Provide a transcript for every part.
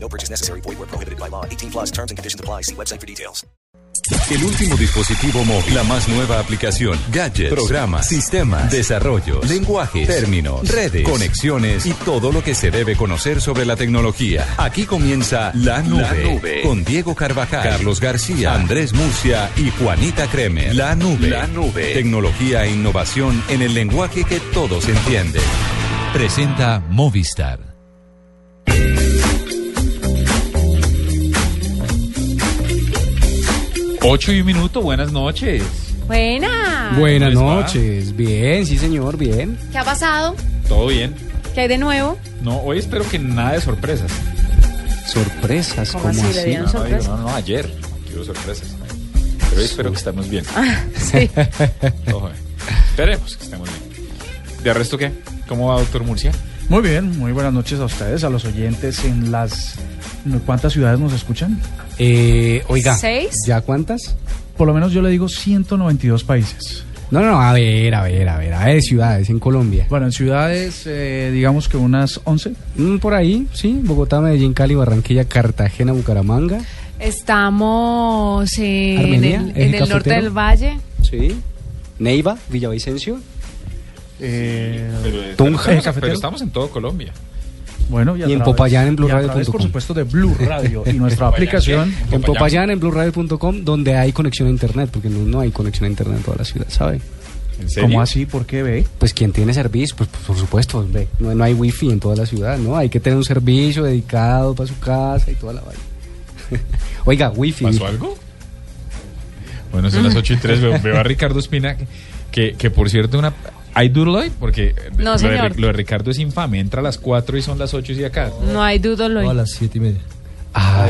No purchase necessary. Void where prohibited by law. 18 plus terms and conditions apply. See website for details. El último dispositivo móvil, la más nueva aplicación, gadgets, programas, sistemas, desarrollos, lenguajes, términos, redes, conexiones y todo lo que se debe conocer sobre la tecnología. Aquí comienza La Nube, La Nube. con Diego Carvajal, Carlos García, Andrés Murcia y Juanita Kremer. La Nube, La Nube, tecnología e innovación en el lenguaje que todos entienden. Presenta Movistar. Ocho y un minuto, buenas noches. Buena. Buenas ¿Cómo les va? noches, bien, sí señor, bien. ¿Qué ha pasado? ¿Todo bien? ¿Qué hay de nuevo? No, hoy espero que nada de sorpresas. Sorpresas, ¿Cómo ¿cómo así? ¿Le así? dieron No, no, no, ayer. Quiero sorpresas. Pero hoy espero que estemos bien. Sí. Ojo, eh. Esperemos que estemos bien. ¿De resto qué? ¿Cómo va, doctor Murcia? Muy bien, muy buenas noches a ustedes, a los oyentes en las... ¿Cuántas ciudades nos escuchan? Eh, oiga, ¿Seis? ¿ya cuántas? Por lo menos yo le digo 192 países. No, no, no, a ver, a ver, a ver, a ver, ciudades en Colombia. Bueno, en ciudades, eh, digamos que unas 11. Mm, por ahí, sí, Bogotá, Medellín, Cali, Barranquilla, Cartagena, Bucaramanga. Estamos en Armenia, el, en el norte del valle. Sí. Neiva, Villavicencio. Eh, Pero, Tunja. pero- Cafetero. pero estamos en todo Colombia. Bueno, Y en Popayán, en y por supuesto, de Blue Radio y nuestra aplicación. En Popayán. En blueradio.com, donde hay conexión a internet, porque no, no hay conexión a internet en toda la ciudad, ¿sabe? ¿En serio? ¿Cómo así? ¿Por qué ve? Pues quien tiene servicio, pues, pues, por supuesto, ve, no, no hay wifi en toda la ciudad, ¿no? Hay que tener un servicio dedicado para su casa y toda la vaina. Oiga, wifi. ¿Pasó algo? Bueno, son las 8 y 3. Veo, veo a Ricardo Espina, que, que por cierto, una. ¿Hay doodle hoy? Porque No, lo, de, señor. Ri- lo de Ricardo es infame. Entra a las 4 y son las 8 y acá. No hay duda lo las siete y media. Ah,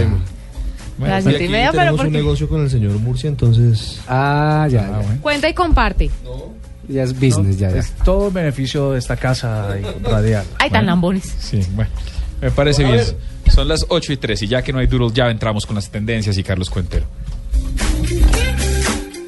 Bueno, Las y siete y aquí- media, pero Tenemos un porque negocio con el señor Murcia, entonces ah, ya, Ah, ya. bueno. cuenta y comparte. Ya es business, ya, ya. Es todo beneficio de esta casa radial. Ay, tan Bueno. lambones. Sí, bueno. Me parece bien. Son las 8 y 3 y ya que no hay doodle, ya entramos con las tendencias y Carlos Cuentero.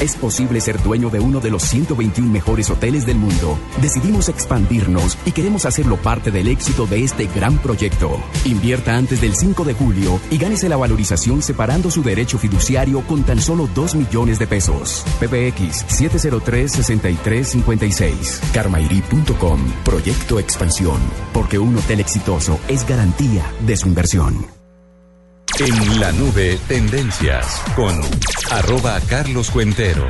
Es posible ser dueño de uno de los 121 mejores hoteles del mundo. Decidimos expandirnos y queremos hacerlo parte del éxito de este gran proyecto. Invierta antes del 5 de julio y gánese la valorización separando su derecho fiduciario con tan solo 2 millones de pesos. PBX 703-6356. Carmairi.com. Proyecto Expansión. Porque un hotel exitoso es garantía de su inversión. En la nube, tendencias con arroba Carlos Cuentero.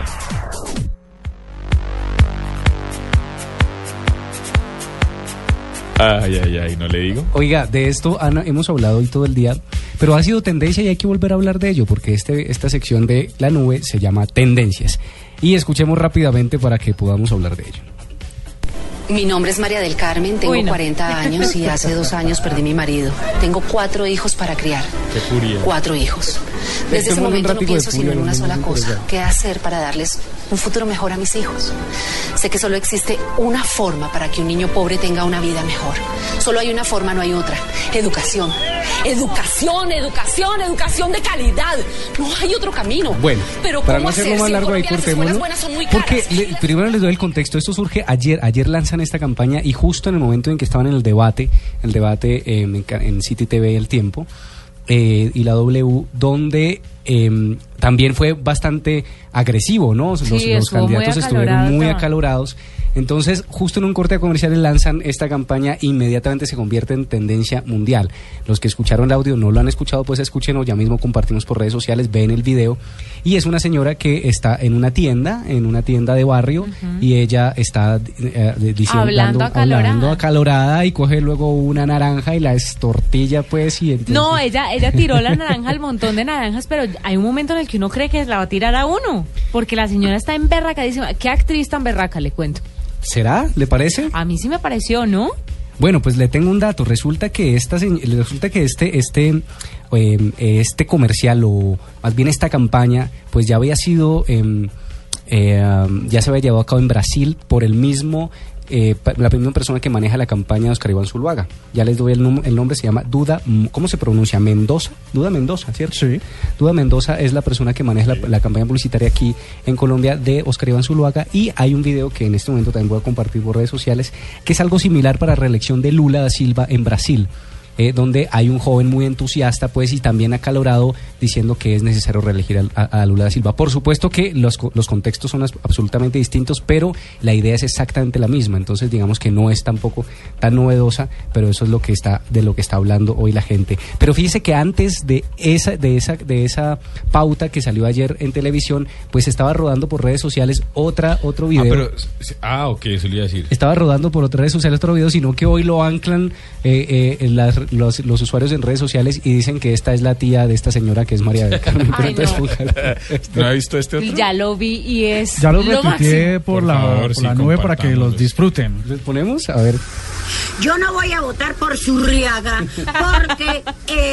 Ay, ay, ay, no le digo. Oiga, de esto hemos hablado hoy todo el día, pero ha sido tendencia y hay que volver a hablar de ello, porque este, esta sección de la nube se llama Tendencias. Y escuchemos rápidamente para que podamos hablar de ello. Mi nombre es María del Carmen, tengo Uy, no. 40 años y hace dos años perdí mi marido. Tengo cuatro hijos para criar. Qué furia. Cuatro hijos. Desde ese momento no pienso sino en una sola cosa. ¿Qué hacer para darles un futuro mejor a mis hijos? Sé que solo existe una forma para que un niño pobre tenga una vida mejor. Solo hay una forma, no hay otra. Educación. Educación, educación, educación de calidad. No hay otro camino. Bueno, pero para ¿cómo no hacerlo hacer más largo ahí muy Porque le- primero les doy el contexto. Esto surge ayer. Ayer lanzan esta campaña y justo en el momento en que estaban en el debate, el debate eh, en, en City TV El Tiempo eh, y la W, donde eh, también fue bastante agresivo, ¿no? Los, Sí, los estuvo muy candidatos estuvieron muy acalorados. Entonces, justo en un corte comercial lanzan esta campaña, inmediatamente se convierte en tendencia mundial. Los que escucharon el audio no lo han escuchado, pues escúchenlo, ya mismo compartimos por redes sociales, ven el video. Y es una señora que está en una tienda, en una tienda de barrio, y ella está eh, diciendo, Hablando acalorada. hablando acalorada y coge luego una naranja y la estortilla, pues, y entonces... No, ella, ella tiró la naranja al montón de naranjas, pero hay un momento en el que uno cree que la va a tirar a uno. Porque la señora está en berracadísima. ¿Qué actriz tan berraca le cuento? ¿Será? ¿Le parece? A mí sí me pareció, ¿no? Bueno, pues le tengo un dato. Resulta que esta resulta que este este eh, este comercial o más bien esta campaña, pues ya había sido em, eh, ya se había llevado a cabo en Brasil por el mismo eh, la misma persona que maneja la campaña de Oscar Iván Zuluaga. Ya les doy el, el nombre, se llama Duda, ¿cómo se pronuncia? Mendoza. Duda Mendoza, ¿cierto? Sí. Duda Mendoza es la persona que maneja la, la campaña publicitaria aquí en Colombia de Oscar Iván Zuluaga y hay un video que en este momento también voy a compartir por redes sociales que es algo similar para reelección de Lula da Silva en Brasil. Eh, donde hay un joven muy entusiasta, pues, y también acalorado, diciendo que es necesario reelegir a, a Lula da Silva. Por supuesto que los, los contextos son as- absolutamente distintos, pero la idea es exactamente la misma. Entonces, digamos que no es tampoco tan novedosa, pero eso es lo que está, de lo que está hablando hoy la gente. Pero fíjese que antes de esa, de esa, de esa pauta que salió ayer en televisión, pues estaba rodando por redes sociales otra, otro video. Ah, pero, ah, ok, eso le iba a decir. Estaba rodando por otras redes sociales otro video, sino que hoy lo anclan eh, eh, las- los, los usuarios en redes sociales y dicen que esta es la tía de esta señora que es María del Carmen. Pero Ay, no. ¿No ha visto este otro? Ya lo vi y es Ya lo lo por, Por la, favor, por sí, la nube para que los disfruten. ¿Les ponemos? A ver. Yo no voy a votar por Zurriaga porque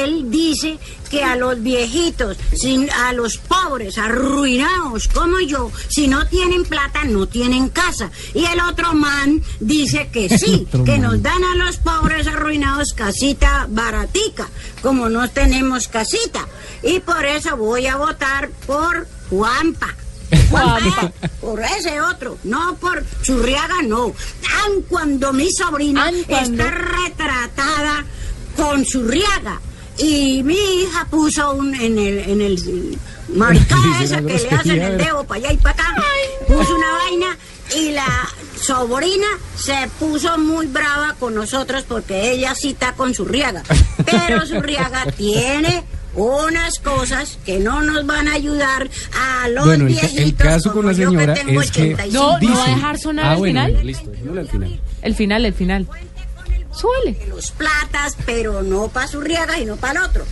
él dice que a los viejitos, sin, a los pobres, arruinados como yo, si no tienen plata, no tienen casa. Y el otro man dice que sí, que nos dan a los pobres arruinados casita baratica, como no tenemos casita. Y por eso voy a votar por Juanpa. Juanpa, por ese otro, no por Churriaga, no. Aun cuando mi sobrina cuando. está retratada con Churriaga. Y mi hija puso un, en el, en el maricada Dice esa que le hacen el dedo para allá y para acá. Puso una vaina y la sobrina se puso muy brava con nosotros porque ella sí está con Zurriaga. Pero Zurriaga tiene unas cosas que no nos van a ayudar a los Bueno, el, ca- viejitos el caso con la que señora tengo es que 85. No, no va a dejar sonar Ah, el bueno, final. listo, al final. El final, el final. Súbele. los platas, pero no para Zurriaga y no para el otro.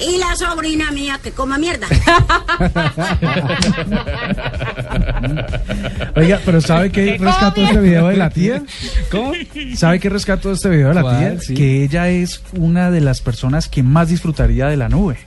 Y la sobrina mía que coma mierda. Oiga, pero ¿sabe qué rescató este video de la tía? ¿Cómo? ¿Sabe qué rescató este video de la ¿Cuál? tía? Sí. Que ella es una de las personas que más disfrutaría de la nube.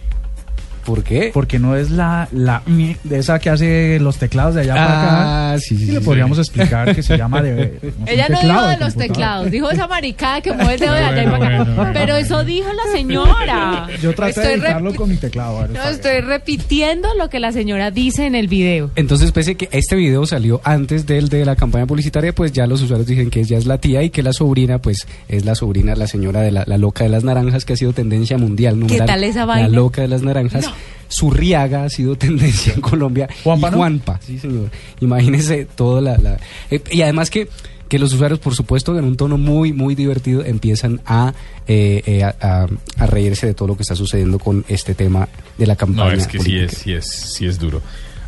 ¿Por qué? Porque no es la, la de esa que hace los teclados de allá para acá. Ah, sí, sí, Y le sí. podríamos explicar que se llama de. no sé, Ella no dijo de de los teclados, dijo esa maricada que mueve el dedo de allá para acá. bueno, bueno. Pero eso dijo la señora. Yo traté de Estoy repi- con mi teclado. ver, No, bien. estoy repitiendo lo que la señora dice en el video. Entonces, pese a que este video salió antes del de la campaña publicitaria, pues ya los usuarios dicen que ella es la tía y que la sobrina, pues es la sobrina, la señora de la, la loca de las naranjas, que ha sido tendencia mundial. numeral, tal esa La vaina? loca de las naranjas. Zurriaga ha sido tendencia en Colombia. Juanpa, y. Juanpa, sí, señor. Imagínese toda la. la- eh, y además que. Que los usuarios, por supuesto, en un tono muy, muy divertido, empiezan a, eh, eh, a, reírse de todo lo que está sucediendo con este tema de la campaña. No, es que sí es, sí es, sí es duro.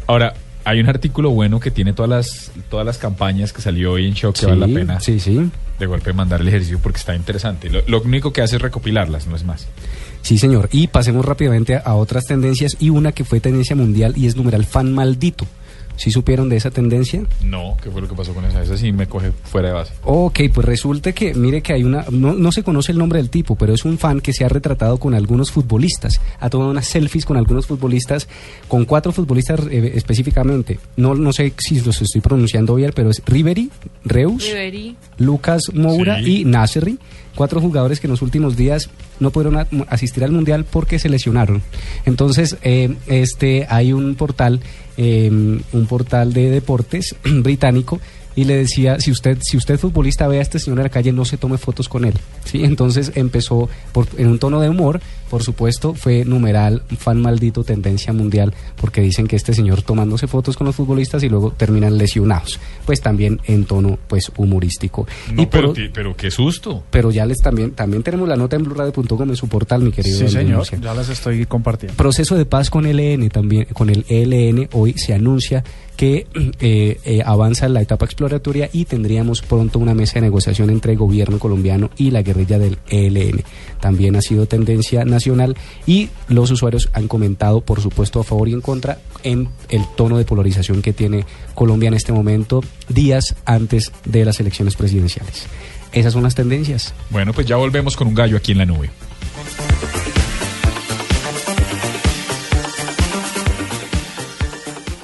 Ahora, hay un artículo bueno que tiene todas las, todas las campañas que salió hoy en Shock que Sí, vale la pena Sí, sí. de golpe mandar el ejercicio porque está interesante. Lo, lo único que hace es recopilarlas, no es más. Sí, señor. Y pasemos rápidamente a, otras tendencias y una que fue tendencia mundial y es numeral fan maldito. ¿Sí supieron de esa tendencia? No, ¿qué fue lo que pasó con esa? Esa sí me coge fuera de base. Ok, pues resulta que, mire que hay una, no, no se conoce el nombre del tipo, pero es un fan que se ha retratado con algunos futbolistas, ha tomado unas selfies con algunos futbolistas, con cuatro futbolistas eh, específicamente. No, no sé si los estoy pronunciando bien, pero es Ribery, Reus, Ribery. Lucas Moura Sí. y Nasri, cuatro jugadores que en los últimos días no pudieron asistir al mundial porque se lesionaron. Entonces, eh, este hay un portal, eh, un portal de deportes británico y le decía si usted si usted futbolista ve a este señor en la calle no se tome fotos con él sí entonces empezó por, en un tono de humor por supuesto, fue numeral, fan maldito, tendencia mundial, porque dicen que este señor tomándose fotos con los futbolistas y luego terminan lesionados. Pues también en tono pues humorístico. No, y por pero, pero qué susto. pero ya les también, también tenemos la nota en blurradio.com en su portal, mi querido. Sí, señor, ya las estoy compartiendo. Proceso de paz con ELN también, con el ELN hoy se anuncia que eh, eh, avanza la etapa exploratoria y tendríamos pronto una mesa de negociación entre el gobierno colombiano y la guerrilla del ELN. También ha sido tendencia nacional y los usuarios han comentado, por supuesto, a favor y en contra en el tono de polarización que tiene Colombia en este momento, días antes de las elecciones presidenciales. Esas son las tendencias. Bueno, pues ya volvemos con un gallo aquí en la nube.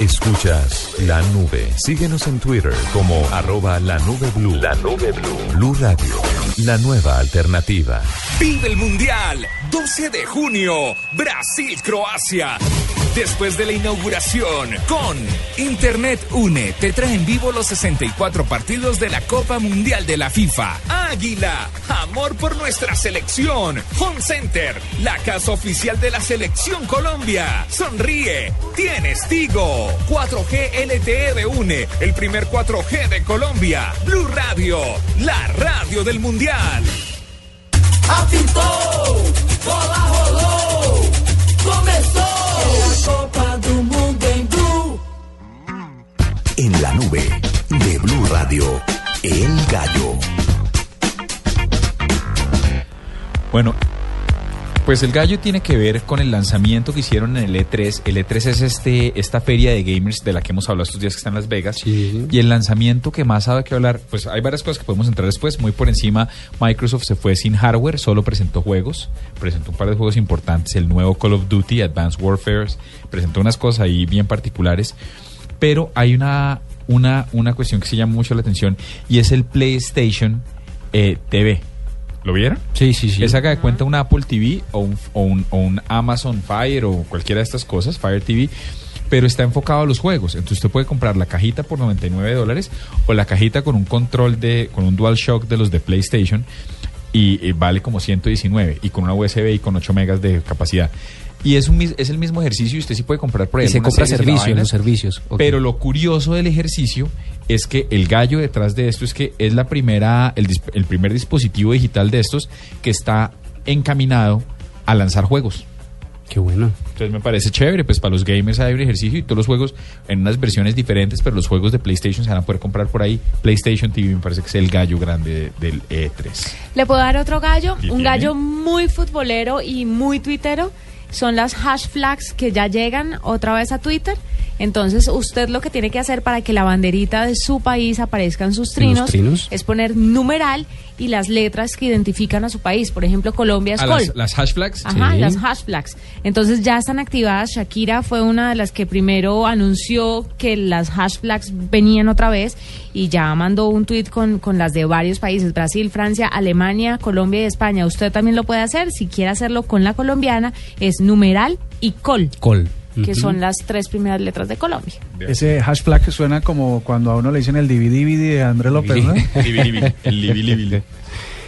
Escuchas la nube. Síguenos en Twitter como arroba la nube blue. La nube blue. Blue Radio. La nueva alternativa. Vive el Mundial, 12 de junio, Brasil-Croacia. Después de la inauguración, con Internet Une, te trae en vivo los 64 partidos de la Copa Mundial de la FIFA. Águila, amor por nuestra selección. Home Center, la casa oficial de la selección Colombia. Sonríe, tienes Tigo. 4G LTE de Une, el primer 4G de Colombia. Blue Radio, la radio del Mundial. Apitou, bola rolou, começou a Copa do Mundo em Blue. En la nube de Blue Radio, El Gallo. Bueno, pues el gallo tiene que ver con el lanzamiento que hicieron en el E3. El E3 es este, esta feria de gamers de la que hemos hablado estos días que está en Las Vegas. Y el lanzamiento que más ha dado que hablar, pues hay varias cosas que podemos entrar después. Muy por encima, Microsoft se fue sin hardware, solo presentó juegos. Presentó un par de juegos importantes, el nuevo Call of Duty, Advanced Warfare. Presentó unas cosas ahí bien particulares. Pero hay una, una, una cuestión que se llama mucho la atención y es el PlayStation eh, TV. ¿Lo vieron? Sí, sí, sí. Es haga de cuenta un Apple TV o un, o un- o un Amazon Fire o cualquiera de estas cosas, Fire TV, pero está enfocado a los juegos. Entonces usted puede comprar la cajita por 99 dólares o la cajita con un control de, con un DualShock de los de PlayStation y, y vale como 119 y con una USB y con 8 megas de capacidad. Y es, un, es el mismo ejercicio y usted sí puede comprar por ahí Y se compra servicios, vaina. los servicios. Pero lo curioso del ejercicio es que el gallo detrás de esto es que es la primera, el, el primer dispositivo digital de estos que está encaminado a lanzar juegos. Qué bueno. Entonces me parece chévere, pues para los gamers hay un ejercicio y todos los juegos en unas versiones diferentes, pero los juegos de PlayStation se van a poder comprar por ahí. PlayStation TV me parece que es el gallo grande de- del E E3. ¿Le puedo dar otro gallo? ¿Y Un tiene? gallo muy futbolero y muy tuitero. Son las hash flags que ya llegan otra vez a Twitter. Entonces, usted lo que tiene que hacer para que la banderita de su país aparezca en sus ¿En trinos, es poner numeral y las letras que identifican a su país. Por ejemplo, Colombia es Ah, Col. las, las hash flags. Ajá, las hash flags. Entonces ya están activadas. Shakira fue una de las que primero anunció que las hash flags venían otra vez y ya mandó un tweet con, con las de varios países, Brasil, Francia, Alemania, Colombia y España. Usted también lo puede hacer. Si quiere hacerlo con la colombiana, es numeral y col, Col. que Ujú. son las tres primeras letras de Colombia. Ese hashtag suena como cuando a uno le dicen el DVD de Andrés López, ¿no? El.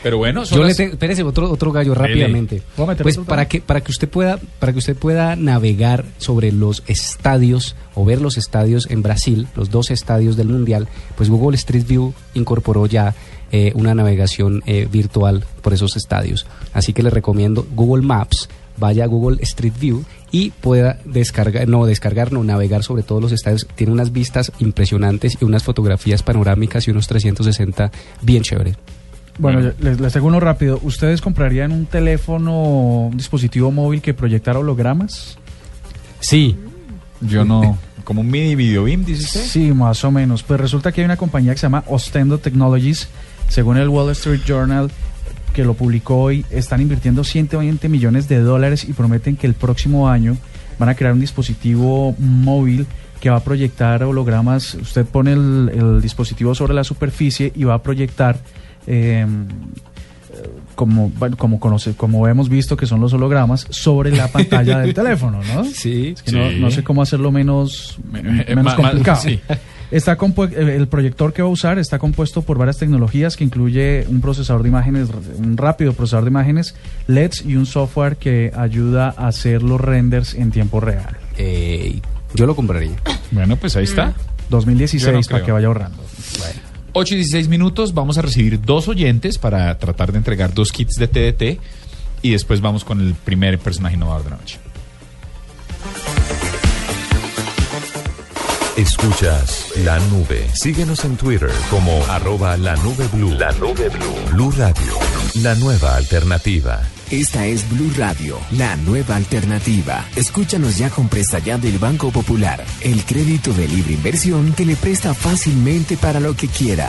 Pero bueno, son Yo le las- tengo, espérese, otro, otro gallo rápidamente. ¿Puedo meter Pues para que, para que usted pueda, para que usted pueda navegar sobre los estadios o ver los estadios en Brasil, los dos estadios del mundial, pues Google Street View incorporó ya eh, una navegación eh, virtual por esos estadios. Así que le recomiendo Google Maps, vaya a Google Street View y pueda descargar, no descargar, no navegar sobre todos los estadios. Tiene unas vistas impresionantes y unas fotografías panorámicas y unos 360 bien chéveres. Bueno, les, les tengo uno rápido. ¿Ustedes comprarían un teléfono, un dispositivo móvil que proyectara hologramas? Sí. Yo no. Como un mini video beam, dice usted. Sí, más o menos. Pues resulta que hay una compañía que se llama Ostendo Technologies, según el Wall Street Journal, que lo publicó hoy, están invirtiendo 120 millones de dólares y prometen que el próximo año van a crear un dispositivo móvil que va a proyectar hologramas. Usted pone el, el dispositivo sobre la superficie y va a proyectar eh, como, bueno, como, conoce, como hemos visto que son los hologramas, sobre la pantalla del teléfono, ¿no? Sí, Es que no, sí. no sé cómo hacerlo menos, Me- menos eh, complicado. sí. Está compu- eh, el proyector que va a usar está compuesto por varias tecnologías que incluye un procesador de imágenes, un rápido procesador de imágenes, LEDs y un software que ayuda a hacer los renders en tiempo real. yo lo compraría. Bueno, pues ahí está. 2016 Yo no para que vaya ahorrando. 8 y 16 minutos, vamos a recibir dos oyentes para tratar de entregar dos kits de TDT y después vamos con el primer personaje innovador de la noche. Escuchas la nube. Síguenos en Twitter como arroba la nube blue. La nube blue. Blue Radio, la nueva alternativa. Esta es Blue Radio, la nueva alternativa. Escúchanos ya con Presta Ya del Banco Popular, el crédito de libre inversión que le presta fácilmente para lo que quiera.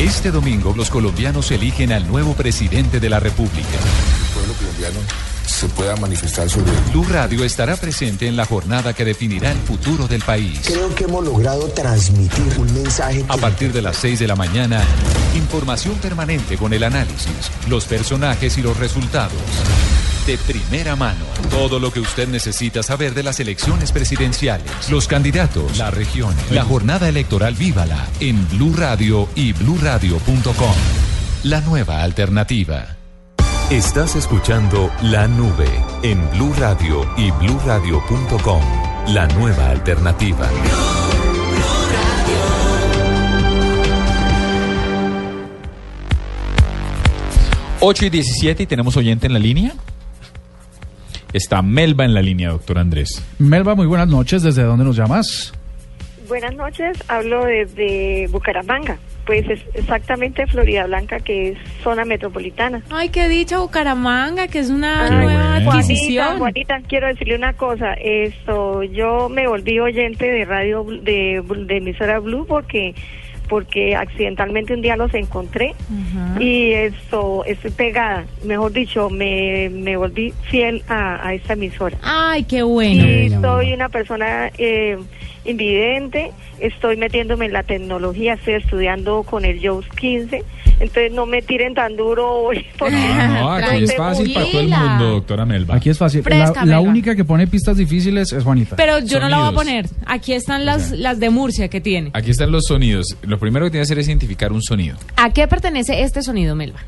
Este domingo los colombianos eligen al nuevo presidente de la República. el pueblo colombiano se pueda manifestar sobre Blue Radio estará presente en la jornada que definirá el futuro del país. Creo que hemos logrado transmitir un mensaje. A partir de las 6 de la mañana, información permanente con el análisis, los personajes y los resultados. De primera mano, todo lo que usted necesita saber de las elecciones presidenciales, los candidatos, las regiones, la jornada electoral vívala en Blue Radio y bluradio.com. La nueva alternativa. Estás escuchando La Nube en Blue Radio y bluradio.com. La nueva alternativa. 8 y 17 y tenemos oyente en la línea. Está Melba en la línea, doctor Andrés. Melba, muy buenas noches. ¿Desde dónde nos llamas? Buenas noches, hablo desde Bucaramanga, pues es exactamente Florida Blanca, que es zona metropolitana. Ay, qué dicha Bucaramanga, que es una Ay, nueva Juanita, adquisición. Juanita, quiero decirle una cosa, esto, yo me volví oyente de radio, de, de emisora Blue porque porque accidentalmente un día los encontré y esto, estoy pegada, mejor dicho, me, me volví fiel a, a esta emisora. Ay, qué bueno. Sí, soy una persona eh, invidente, estoy metiéndome en la tecnología, estoy estudiando con el JAWS 15, entonces no me tiren tan duro hoy. porque No, aquí es fácil para todo el mundo, doctora Melba. Aquí es fácil. Fresca, la, única que pone pistas difíciles es Juanita. Pero yo no la voy a poner. Aquí están las, las de Murcia que tiene. Aquí están los sonidos. Lo primero que tiene que hacer es identificar un sonido. ¿A qué pertenece este sonido, Melba?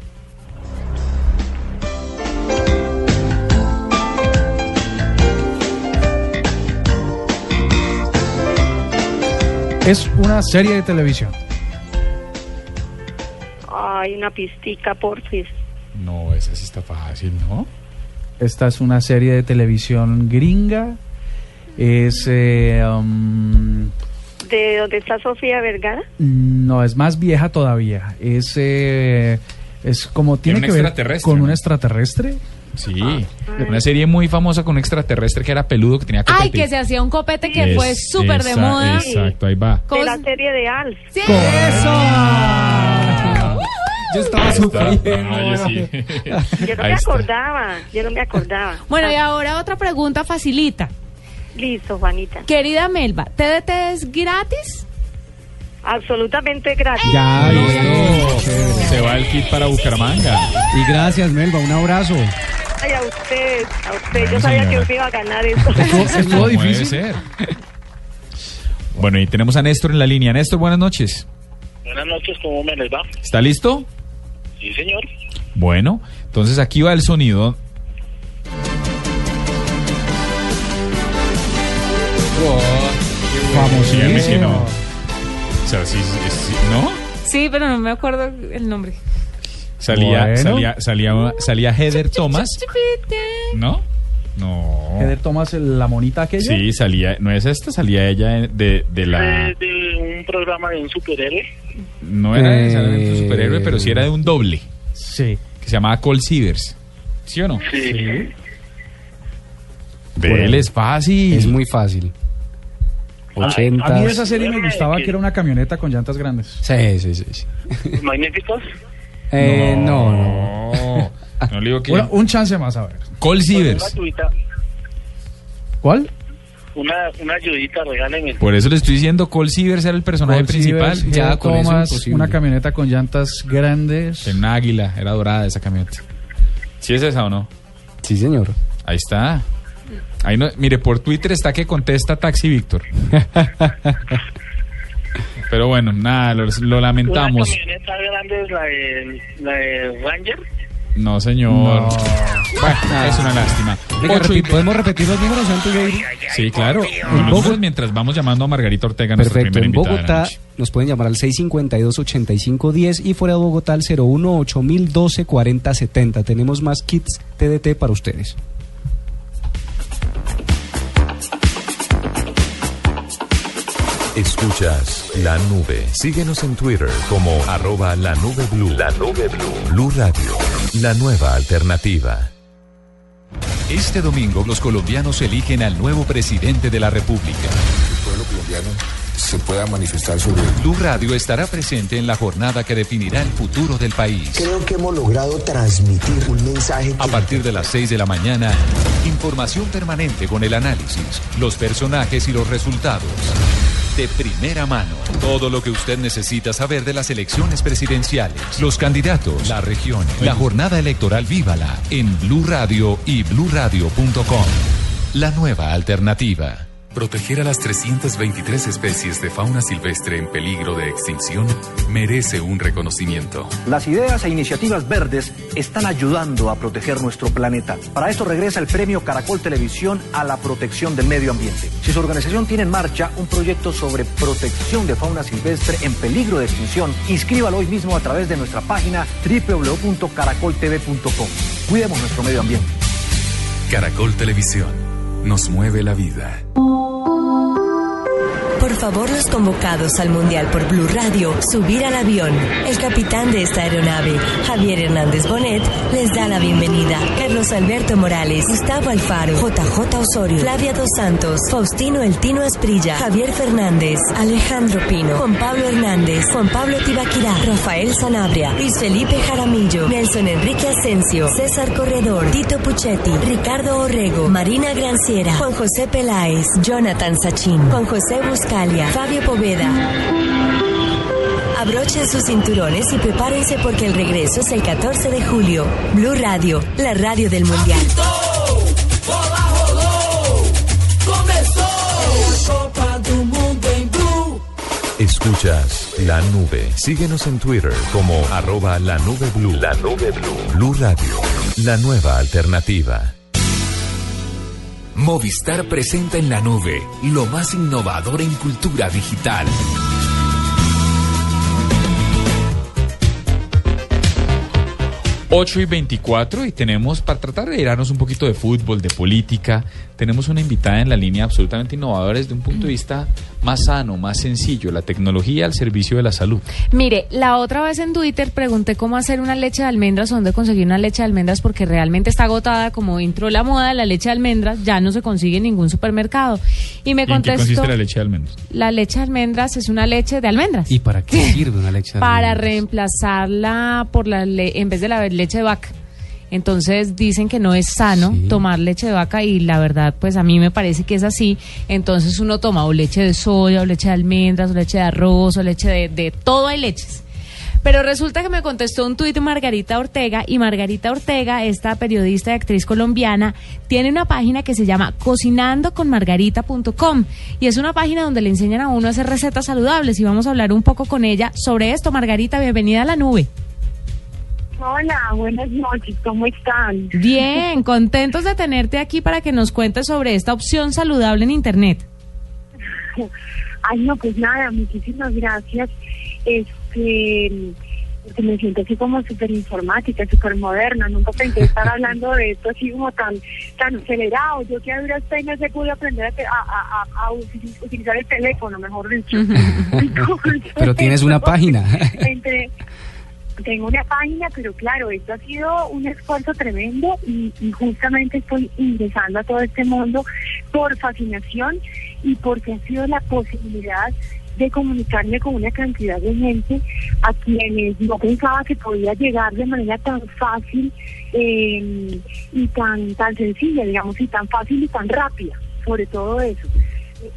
Es una serie de televisión. Ay, una pistica, porfis. No, esa sí está fácil, ¿no? Esta es una serie de televisión gringa. Es. eh, um, ¿De dónde está Sofía Vergara? no, es más vieja todavía. Es. eh, es como. Tiene un que ver extraterrestre, con ¿no? un extraterrestre. Sí. Una serie muy famosa con un extraterrestre que era peludo, que tenía Ay, copete. que se hacía un copete que Es- fue súper de moda. Exacto, ahí va. De la serie de Alf. Sí. Yo estaba sufriendo. Ay, sí. Yo no Ahí me está. acordaba, yo no me acordaba. Bueno, y ahora otra pregunta facilita. Listo, Juanita. Querida Melba, ¿TDT es gratis? Absolutamente gratis. Ya, listo. Se va el kit para Bucaramanga. Y gracias, Melba. Un abrazo. Ay, a usted, a usted. Yo Bueno, sabía que usted iba a ganar esto. No puede ser. Bueno, y tenemos a Néstor en la línea. Néstor, buenas noches. Buenas noches, ¿cómo me les va? ¿Está listo? Sí, señor. Bueno, entonces aquí va el sonido. Dígame que no. O sea, sí, sí, sí, ¿no? Sí, pero no me acuerdo el nombre. Salía, Bueno. salía, salía, salía Heather Thomas, ¿no? No. Heather tomas el- la monita aquella. Sí, salía, no es esta, salía ella de, de la... Eh, de un programa de un superhéroe. No era Eh, necesariamente un superhéroe, pero sí era de un doble. Sí. Que se llamaba Cole Sievers. ¿Sí o no? Sí. De él es fácil. Es muy fácil. A, a 80. mí esa serie me gustaba que era una camioneta con llantas grandes. Sí, sí, sí. sí. Magníficos. Eh, no, no. No, no le digo que... Una- un chance más, a ver. Cole Una Sievers. ayudita, ¿Cuál? una, una ayudita, regálenme. Por eso le estoy diciendo, Cole Sievers era el personaje Paul principal. Sievers, ya con eso Thomas, imposible. una camioneta con llantas grandes. En un águila, era dorada esa camioneta. ¿Sí es esa o no? Sí, señor. Ahí está. Ahí no, mire, por Twitter está que contesta Taxi Víctor. Pero bueno, nada, lo, lo lamentamos. Una camioneta grande es la de, la de Ranger. No, señor. No. Bueno, es una lástima. Venga, repi- ¿Podemos repetir los números antes de ir? Sí, claro. Nosotros mientras vamos llamando a Margarita Ortega, nuestra Perfecto. primera En Bogotá nos pueden llamar al 652-8510 y fuera de Bogotá al 018-012-4070. Tenemos más kits TDT para ustedes. Escuchas la nube. Síguenos en Twitter como arroba la nube blue. La nube blue. Blue Radio. La nueva alternativa. Este domingo los colombianos eligen al nuevo presidente de la República. El pueblo colombiano se pueda manifestar sobre Blue Radio estará presente en la jornada que definirá el futuro del país. Creo que hemos logrado transmitir un mensaje A partir de las 6 de la mañana, información permanente con el análisis, los personajes y los resultados. De primera mano, todo lo que usted necesita saber de las elecciones presidenciales, los candidatos, la región, la jornada electoral vívala en Blue Radio y bluradio.com. La nueva alternativa. Proteger a las 323 especies de fauna silvestre en peligro de extinción merece un reconocimiento. Las ideas e iniciativas verdes están ayudando a proteger nuestro planeta. Para esto regresa el premio Caracol Televisión a la protección del medio ambiente. Si su organización tiene en marcha un proyecto sobre protección de fauna silvestre en peligro de extinción, inscríbalo hoy mismo a través de nuestra página www.caracoltv.com. Cuidemos nuestro medio ambiente. Caracol Televisión nos mueve la vida. Favor, los convocados al Mundial por Blue Radio, subir al avión. El capitán de esta aeronave, Javier Hernández Bonet, les da la bienvenida. Carlos Alberto Morales, Gustavo Alfaro, JJ Osorio, Flavia Dos Santos, Faustino El Tino Esprilla, Javier Fernández, Alejandro Pino, Juan Pablo Hernández, Juan Pablo Tibaquirá, Rafael Sanabria, Luis Felipe Jaramillo, Nelson Enrique Asensio, César Corredor, Tito Puchetti, Ricardo Orrego, Marina Granciera, Juan José Peláez, Jonathan Sachin, Juan José Fabio Poveda. Abrochen sus cinturones y prepárense porque el regreso es el 14 de julio. Blue Radio, la radio del Mundial. Escuchas la nube. Síguenos en Twitter como arroba la nube blue. La nube blue. Blue Radio. La nueva alternativa. Movistar presenta en la nube lo más innovador en cultura digital. Ocho y 24 y tenemos, para tratar de irnos un poquito de fútbol, de política, tenemos una invitada en la línea absolutamente innovadora desde un punto de vista más sano, más sencillo, la tecnología al servicio de la salud. Mire, la otra vez en Twitter pregunté cómo hacer una leche de almendras, dónde conseguir una leche de almendras, porque realmente está agotada, como entró la moda de la leche de almendras, ya no se consigue en ningún supermercado. Y me ¿Y en qué contestó, consiste la leche de almendras? la leche de almendras es una leche de almendras. ¿Y para qué sirve una leche de para almendras? reemplazarla por la le- en vez de la leche de vaca. Entonces dicen que no es sano tomar leche de vaca y la verdad pues a mí me parece que es así. Entonces uno toma o leche de soya o leche de almendras o leche de arroz o leche de, de todo hay leches. Pero resulta que me contestó un tuit Margarita Ortega y Margarita Ortega, esta periodista y actriz colombiana, tiene una página que se llama cocinandoconmargarita.com y es una página donde le enseñan a uno a hacer recetas saludables y vamos a hablar un poco con ella sobre esto. Margarita, bienvenida a la nube. Hola, buenas noches, ¿cómo están? Bien, contentos de tenerte aquí para que nos cuentes sobre esta opción saludable en Internet. Ay, no, pues nada, muchísimas gracias. Este, porque me siento así como súper informática, súper moderna. Nunca pensé estar hablando de esto así como tan tan acelerado. Yo que a duras penas he podido aprender a, utilizar el teléfono, mejor dicho. Entonces, Pero tienes una página. entre- tengo una página, pero claro, esto ha sido un esfuerzo tremendo y, y justamente estoy ingresando a todo este mundo por fascinación y porque ha sido la posibilidad de comunicarme con una cantidad de gente a quienes no pensaba que podía llegar de manera tan fácil eh, y tan tan sencilla, digamos, y tan fácil y tan rápida, sobre todo eso.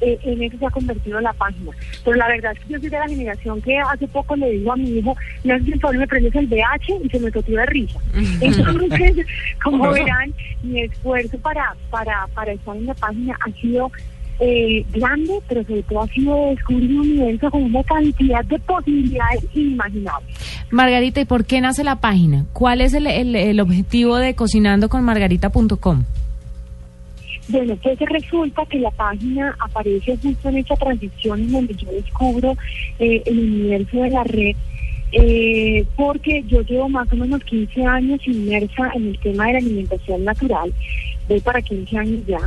Eh, en eso se ha convertido la página. Pero la verdad es que yo soy de la generación que hace poco le digo a mi hijo, no es que me prendes el VH y se me totió de risa. Entonces, como verán, mi esfuerzo para, para, para estar en la página ha sido eh, grande, pero sobre todo ha sido descubrir un universo con una cantidad de posibilidades inimaginables. Margarita, ¿y por qué nace la página? ¿Cuál es el, el- el objetivo de cocinandoconmargarita.com? Bueno, pues resulta que la página aparece justo en esa transición en donde yo descubro eh, el universo de la red, eh, porque yo llevo más o menos 15 años inmersa en el tema de la alimentación natural, voy para 15 años ya,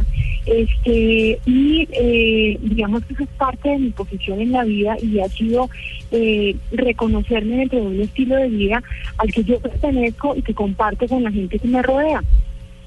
este y eh, digamos que eso es parte de mi posición en la vida y ha sido eh, reconocerme dentro de un estilo de vida al que yo pertenezco y que comparto con la gente que me rodea.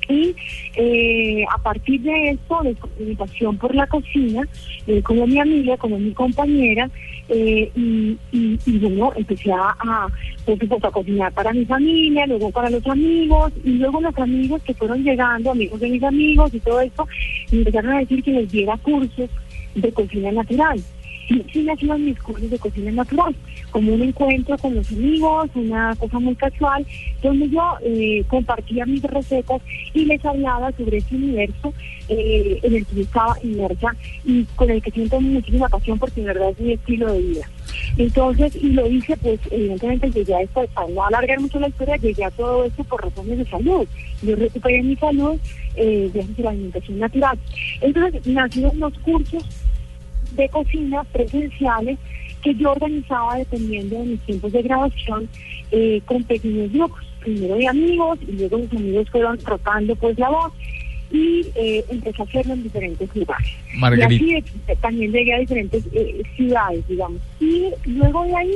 Y eh, a partir de esto, de mi pasión por la cocina, eh, como mi amiga, como mi compañera, eh, y, y, bueno, empecé a, a, por a cocinar para mi familia, luego para los amigos, y luego los amigos que fueron llegando, amigos de mis amigos y todo esto, empezaron a decir que les diera cursos de cocina natural. Y sí nacieron mis cursos de cocina natural, como un encuentro con los amigos, una cosa muy casual, donde yo eh, compartía mis recetas y les hablaba sobre ese universo eh, en el que yo estaba inmersa y con el que siento muchísima pasión porque en verdad es mi estilo de vida. Entonces, y lo hice, pues evidentemente llegué a esto, para no alargar mucho la historia, llegué a todo esto por razones de salud. Yo recuperé mi salud eh, gracias a la alimentación natural. Entonces, nacieron los cursos de cocina presenciales que yo organizaba dependiendo de mis tiempos de grabación eh, con pequeños grupos, primero de amigos y luego los amigos fueron rotando pues la voz y eh, empecé a hacerlo en diferentes lugares. Margarita. Y así eh, también llegué a diferentes eh, ciudades, digamos. Y luego de ahí,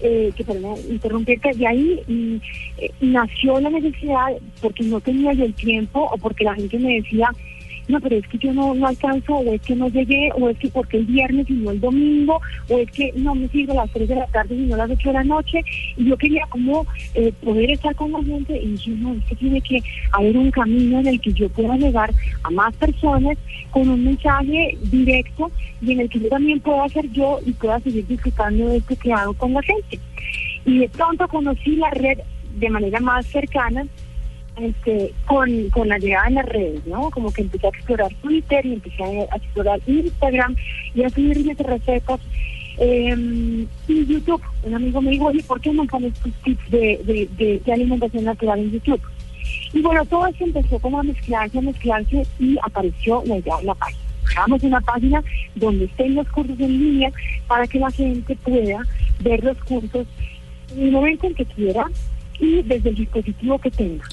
eh, que perdón, interrumpirte, de ahí mm, eh, nació la necesidad, porque no tenía yo el tiempo o porque la gente me decía, no, pero es que yo no, no alcanzo, o es que no llegué, o es que porque el viernes y no el domingo, o es que no me sirve a las 3 de la tarde y no a las 8 de la noche, y yo quería como eh, poder estar con la gente, y dije, no, es que tiene que haber un camino en el que yo pueda llegar a más personas con un mensaje directo y en el que yo también pueda ser yo y pueda seguir disfrutando de esto que hago con la gente. Y de pronto conocí la red de manera más cercana este, con, con la llegada de las redes, ¿no? Como que empecé a explorar Twitter y empecé a explorar Instagram y a subir mis recetas. Eh, y YouTube, un amigo me dijo, oye, ¿por qué no pones tus tips de, de, de, de alimentación natural en YouTube? Y bueno, todo eso empezó como a mezclarse, a mezclarse y apareció la idea de la página. Hagamos una página donde estén los cursos en línea para que la gente pueda ver los cursos en el momento en que quiera y desde el dispositivo que tenga.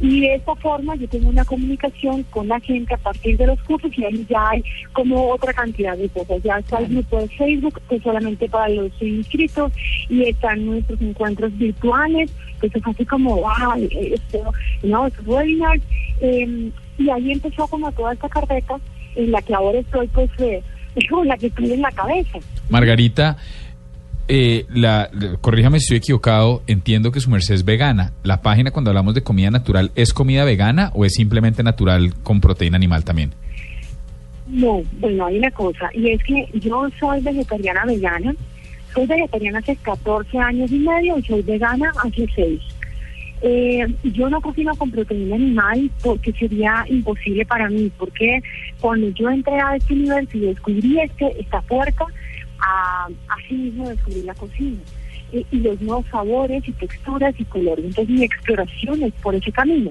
Y de esta forma yo tengo una comunicación con la gente a partir de los cursos y ahí ya hay como otra cantidad de cosas. Ya está el grupo de Facebook, que es solamente para los inscritos, y están nuestros encuentros virtuales, que es así como, wow, esto, no, estos webinars. eh, y ahí empezó como toda esta carpeta en la que ahora estoy, pues, eh, con la que estoy en la cabeza. Margarita, eh, la, corríjame si estoy equivocado, entiendo que su merced es vegana. ¿La página cuando hablamos de comida natural es comida vegana o es simplemente natural con proteína animal también? No, bueno, hay una cosa, y es que yo soy vegetariana vegana, soy vegetariana hace 14 años y medio y soy vegana hace 6. Eh, yo no cocino con proteína animal porque sería imposible para mí, porque cuando yo entré a este universo y descubrí este, esta puerta, a, así mismo descubrí la cocina. Y, y los nuevos sabores y texturas y colores. Entonces mi exploración es por ese camino.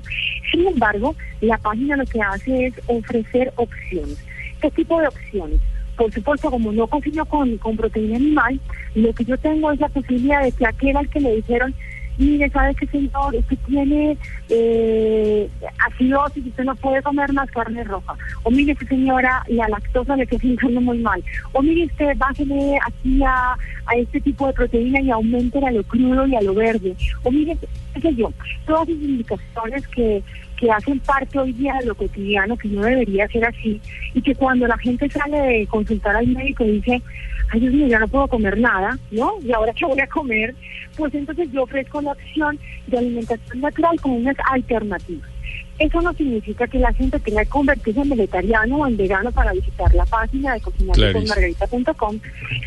Sin embargo, la página lo que hace es ofrecer opciones. ¿Qué tipo de opciones? por supuesto, como no cocino con, con proteína animal, lo que yo tengo es la posibilidad de que aquel al que le dijeron, mire, ¿sabe qué, señor? Usted tiene eh, acidosis, usted no puede comer más carne roja. O mire, esta señora, la lactosa le está sintiendo muy mal. O mire, usted bájele aquí a, a este tipo de proteína y aumente a lo crudo y a lo verde. O mire, qué sé yo, todas esas indicaciones que, que hacen parte hoy día de lo cotidiano, que no debería ser así, y que cuando la gente sale de consultar al médico dice, ay Dios mío, ya no puedo comer nada, ¿no? ¿Y ahora qué voy a comer? Pues entonces yo ofrezco la opción de alimentación natural con unas alternativas. Eso no significa que la gente tenga que convertirse en vegetariano o en vegano para visitar la página de cocinarconmargarita.com,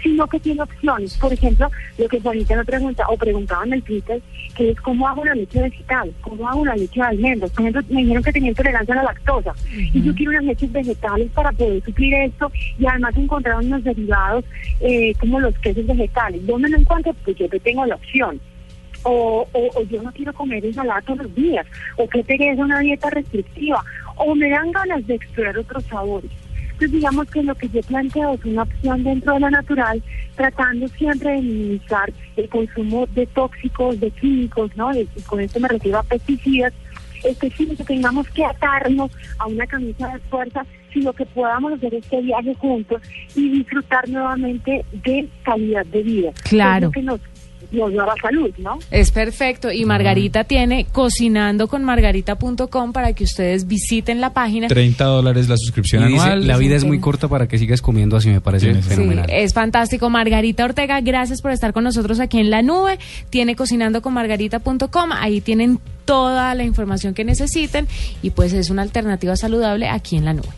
sino que tiene opciones. Por ejemplo, lo que Juanita me pregunta, o preguntaba en el Twitter, que es cómo hago una leche vegetal, cómo hago una leche de almendras. Por ejemplo, me dijeron que tenía intolerancia a la lactosa, y yo quiero unas leches vegetales para poder suplir esto, y además encontrar unos derivados eh, como los quesos vegetales. ¿Dónde lo encuentro? Pues yo tengo la opción o, o, o yo no quiero comer ensalada todos los días, o que pereza una dieta restrictiva, o me dan ganas de explorar otros sabores. Entonces digamos que lo que yo planteo es una opción dentro de la natural, tratando siempre de minimizar el consumo de tóxicos, de químicos, ¿no? y con esto me refiero a pesticidas, es que sí, que tengamos que atarnos a una camisa de fuerza, sino que podamos hacer este viaje juntos y disfrutar nuevamente de calidad de vida. Claro. Es lo que nos, nos da la salud, ¿no? Es perfecto. Y Margarita tiene cocinandoconmargarita.com para que ustedes visiten la página. 30 dólares la suscripción Y dice, anual. la vida es muy corta para que sigas comiendo así, me parece Sí, fenomenal. es fantástico. Margarita Ortega, gracias por estar con nosotros aquí en la nube. Tiene cocinandoconmargarita.com. Ahí tienen toda la información que necesiten y pues es una alternativa saludable aquí en la nube.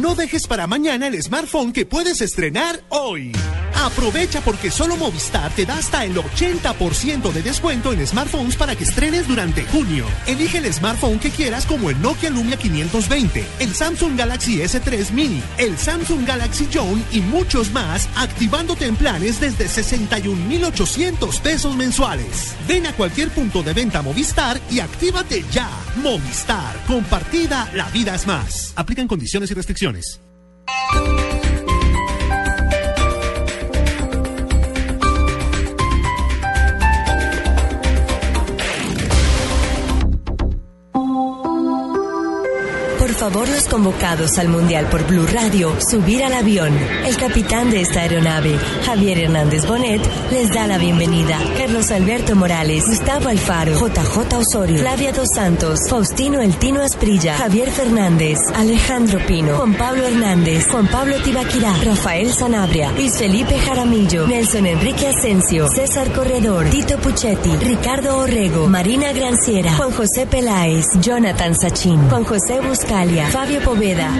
No dejes para mañana el smartphone que puedes estrenar hoy. Aprovecha porque solo Movistar te da hasta el 80% de descuento en smartphones para que estrenes durante junio. Elige el smartphone que quieras como el Nokia Lumia 520, el Samsung Galaxy S3 Mini, el Samsung Galaxy Zone y muchos más, activándote en planes desde 61,800 pesos mensuales. Ven a cualquier punto de venta Movistar y actívate ya. Movistar, compartida, la vida es más. Aplican condiciones y restricciones. Favor, los convocados al Mundial por Blue Radio, subir al avión. El capitán de esta aeronave, Javier Hernández Bonet, les da la bienvenida. Carlos Alberto Morales, Gustavo Alfaro, JJ Osorio, Flavia Dos Santos, Faustino El Tino Asprilla, Javier Fernández, Alejandro Pino, Juan Pablo Hernández, Juan Pablo Tibaquirá, Rafael Sanabria, Luis Felipe Jaramillo, Nelson Enrique Asensio, César Corredor, Tito Puchetti, Ricardo Orrego, Marina Granciera, Juan José Peláez, Jonathan Sachin, Juan José Fabio Poveda.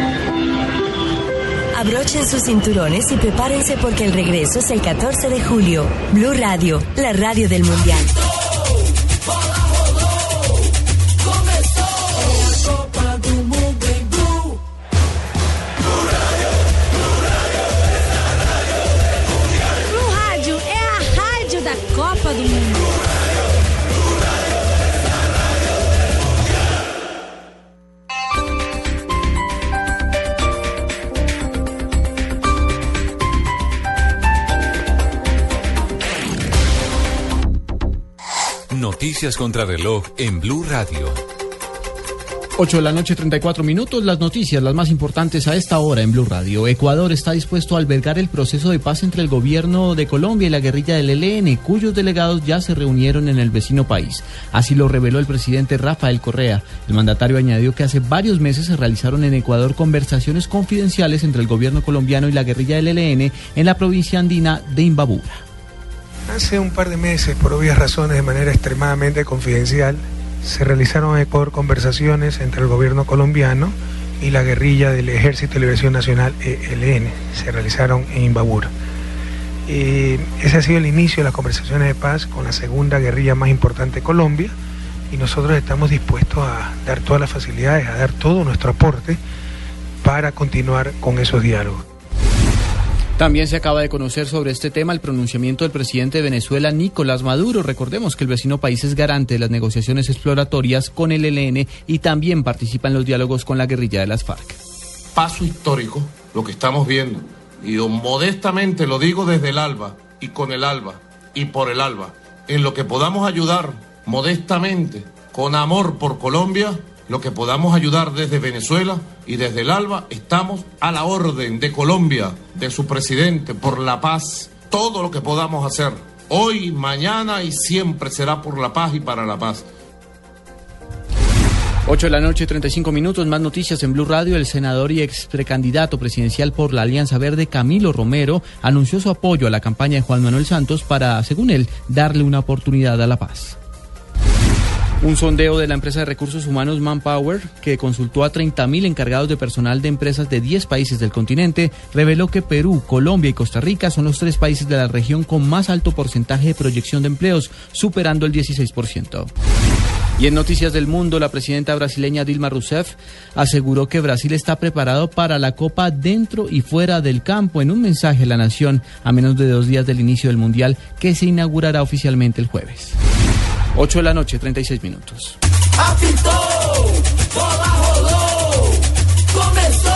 Abrochen sus cinturones y prepárense porque el regreso es el 14 de julio. Blue Radio, la radio del Mundial. Copa do Mundo Noticias contra reloj en Blue Radio. 8 de la noche, 34 minutos. Las noticias, las más importantes a esta hora en Blue Radio. Ecuador está dispuesto a albergar el proceso de paz entre el gobierno de Colombia y la guerrilla del ELN, cuyos delegados ya se reunieron en el vecino país. Así lo reveló el presidente Rafael Correa. El mandatario añadió que hace varios meses se realizaron en Ecuador conversaciones confidenciales entre el gobierno colombiano y la guerrilla del ELN en la provincia andina de Imbabura. Hace un par de meses, por obvias razones, de manera extremadamente confidencial, se realizaron en Ecuador conversaciones entre el gobierno colombiano y la guerrilla del Ejército de Liberación Nacional ELN. Se realizaron en Imbabura. Eh, ese ha sido el inicio de las conversaciones de paz con la segunda guerrilla más importante de Colombia y nosotros estamos dispuestos a dar todas las facilidades, a dar todo nuestro aporte para continuar con esos diálogos. También se acaba de conocer sobre este tema el pronunciamiento del presidente de Venezuela, Nicolás Maduro. Recordemos que el vecino país es garante de las negociaciones exploratorias con el ELN y también participa en los diálogos con la guerrilla de las FARC. paso histórico lo que estamos viendo. Y modestamente lo digo desde el alba y con el alba y por el alba. En lo que podamos ayudar modestamente, con amor por Colombia, lo que podamos ayudar desde Venezuela y desde el alba, estamos a la orden de Colombia, de su presidente, por la paz. Todo lo que podamos hacer, hoy, mañana y siempre será por la paz y para la paz. 8 de la noche, 35 minutos. Más noticias en Blue Radio. El senador y ex precandidato presidencial por la Alianza Verde, Camilo Romero, anunció su apoyo a la campaña de Juan Manuel Santos para, según él, darle una oportunidad a la paz. Un sondeo de la empresa de recursos humanos Manpower, que consultó a 30.000 encargados de personal de empresas de 10 países del continente, reveló que Perú, Colombia y Costa Rica son los tres países de la región con más alto porcentaje de proyección de empleos, superando el 16%. Y en Noticias del Mundo, la presidenta brasileña Dilma Rousseff aseguró que Brasil está preparado para la Copa dentro y fuera del campo en un mensaje a la nación a menos de dos días del inicio del Mundial que se inaugurará oficialmente el jueves. 8 de la noche, 36 minutos. Apitou, bola rolou, começou.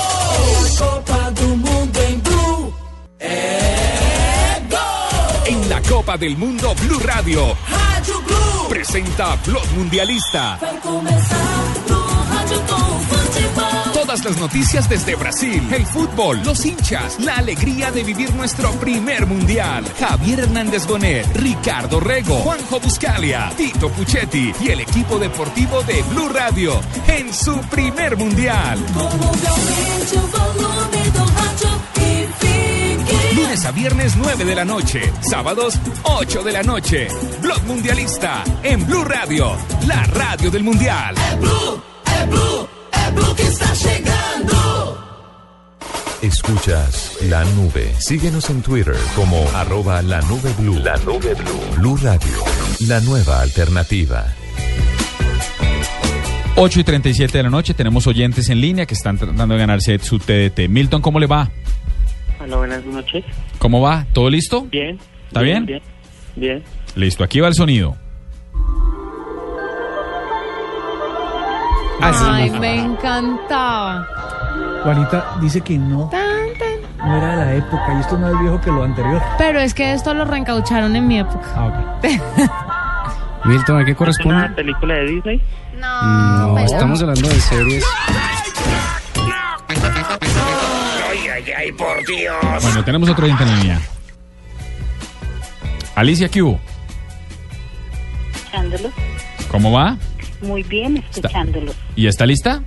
A Copa do Mundo em Blue é gol. En la Copa del Mundo Blue Radio Rádio Blue presenta Blog Mundialista. vai começar no rádio com o futebol. Todas las noticias desde Brasil, el fútbol, los hinchas, la alegría de vivir nuestro primer mundial. Javier Hernández Bonet, Ricardo Rego, Juanjo Buscalia, Tito Puchetti y el equipo deportivo de Blue Radio en su primer mundial. Lunes a viernes 9 de la noche, sábados 8 de la noche. Blog Mundialista en Blue Radio, la radio del mundial. Blue, Blue, está chegando. Escuchas la nube. Síguenos en Twitter como arroba la nube blue. La nube blue. Blue Radio. La nueva alternativa. 8 y 37 de la noche, tenemos oyentes en línea que están tratando de ganarse su TDT. Milton, ¿cómo le va? Hola, buenas noches. ¿Cómo va? ¿Todo listo? Bien. ¿Está bien? Bien. Bien. Listo, aquí va el sonido. Ay, me encantaba. Juanita dice que no, Tan, tan. no era de la época y esto es más viejo que lo anterior. Pero es que esto lo reencaucharon en mi época. Ah, Milton, ¿a qué ¿Es corresponde? una película de Disney? No, No, estamos hablando de series. Ay, ay, ay, por Dios. Bueno, tenemos otro oyente en línea. Alicia, ¿qué hubo? ¿Cómo va? Muy bien, escuchándolo. ¿Y está lista?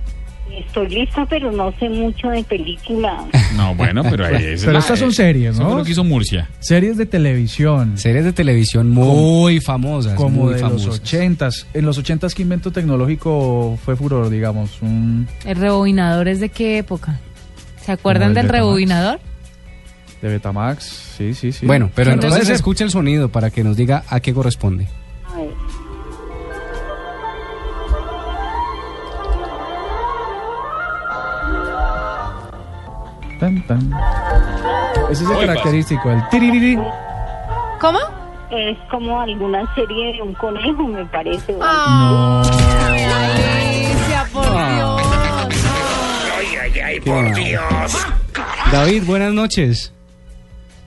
Estoy lista, pero no sé mucho de película. No, bueno, pero ahí es Pero la- estas son series, eso ¿no? lo que hizo Murcia. Series de televisión. Series de televisión muy famosas. Como muy de famosas. los ochentas. En los ochentas, ¿qué invento tecnológico fue furor, digamos? Un ¿El rebobinador es de qué época? ¿Se acuerdan el del rebobinador? de Betamax. Sí, sí, sí. Bueno, pero entonces ser. escucha el sonido para que nos diga a qué corresponde. A ver. Tan, tan. Ese es el Muy característico, el tiririri. ¿Cómo? Es como alguna serie de un conejo, me parece. No. Alicia, por Dios. Ay, ay, ay, por. Dios. David, buenas noches.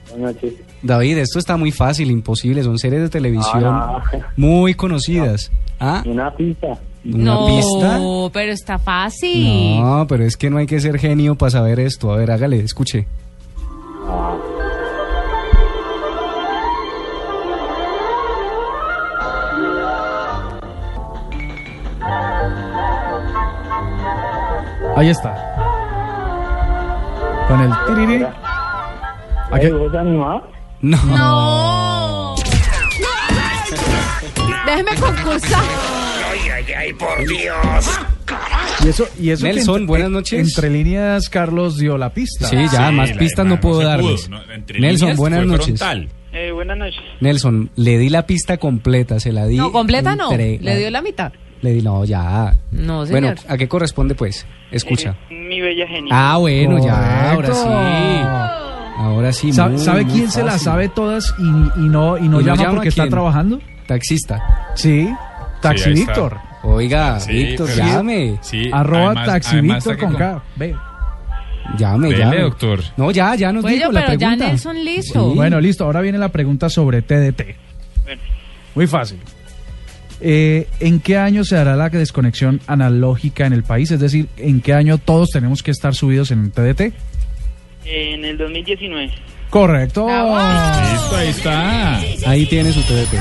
Buenas noches. David, esto está muy fácil, imposible. Son series de televisión Ah, muy conocidas. ¿Ah? Una pista. ¿Una no, pista? pero está fácil. No, pero es que no hay que ser genio para saber esto. A ver, hágale, escuche. Ahí está. Con el tiririri. ¿A qué? No. No. Déjeme concursar. Por Dios. Y eso, y eso Nelson, entre- buenas noches. Entre líneas, Carlos dio la pista. Sí, ya, más pistas no puedo darles. pudo, no, Nelson, líneas buenas noches. frontal. Eh, buenas noches. Nelson, le di la pista completa, se la di. No, completa no. Le dio la mitad. Le di, no, ya. No, Bueno, señor. ¿a qué corresponde, pues? Escucha. Mi bella genia. Ah, bueno, ya, ahora sí. Ahora sí. Muy, ¿Sabe muy quién se las sabe todas y, y no, y no ¿Y no llama llama porque está trabajando? Taxista. Sí, Taxi Sí, Víctor. Oiga, Sí, Víctor, llame. Sí, Arroba además- Taxi además Víctor está con K. Ve. Llame, Dele, llame. doctor. No, ya, ya nos dijo la pero ya pregunta. Nelson listo. Bueno, listo. Ahora viene la pregunta sobre TDT. Muy fácil. Eh, ¿En qué año se dará la desconexión analógica en el país? Es decir, ¿en qué año todos tenemos que estar subidos en TDT? En el 2019. Correcto. Listo, ahí está. Ahí tiene su TDT.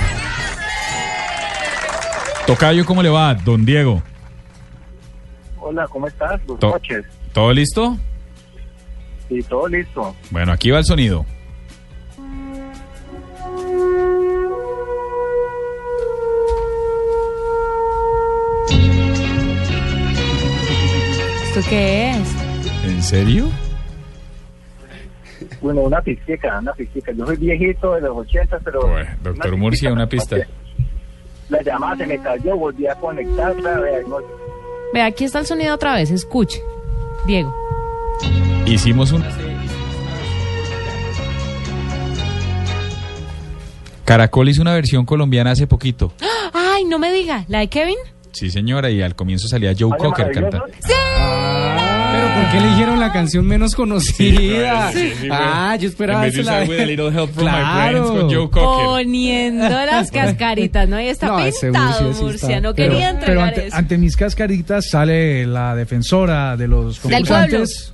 Tocayo, ¿cómo le va? Don Diego. Hola, ¿cómo estás? Buenas To- noches. ¿Todo listo? Sí, todo listo. Bueno, aquí va el sonido. ¿Esto qué es? ¿En serio? Bueno, una pistica, una pistica. Yo soy viejito de los 80, pero... Doctor una Murcia, una pista. La llamada se me cayó, volví a conectarla. Ve, aquí está el sonido otra vez, escuche. Diego. Hicimos una... Caracol hizo una versión colombiana hace poquito. Ay, no me diga, ¿la de Kevin? Sí, señora, y al comienzo salía Joe Ay, Cocker cantando. Pero ¿por qué eligieron la canción menos conocida? Sí, sí, sí, ah, yo esperaba esa la Claro. Joe. Poniendo las cascaritas, ¿no? Y está No, pintado, Murcia sí Murcia. está. No Pero- quería pero entregar ante, eso. ante mis cascaritas sale la defensora de los concursantes,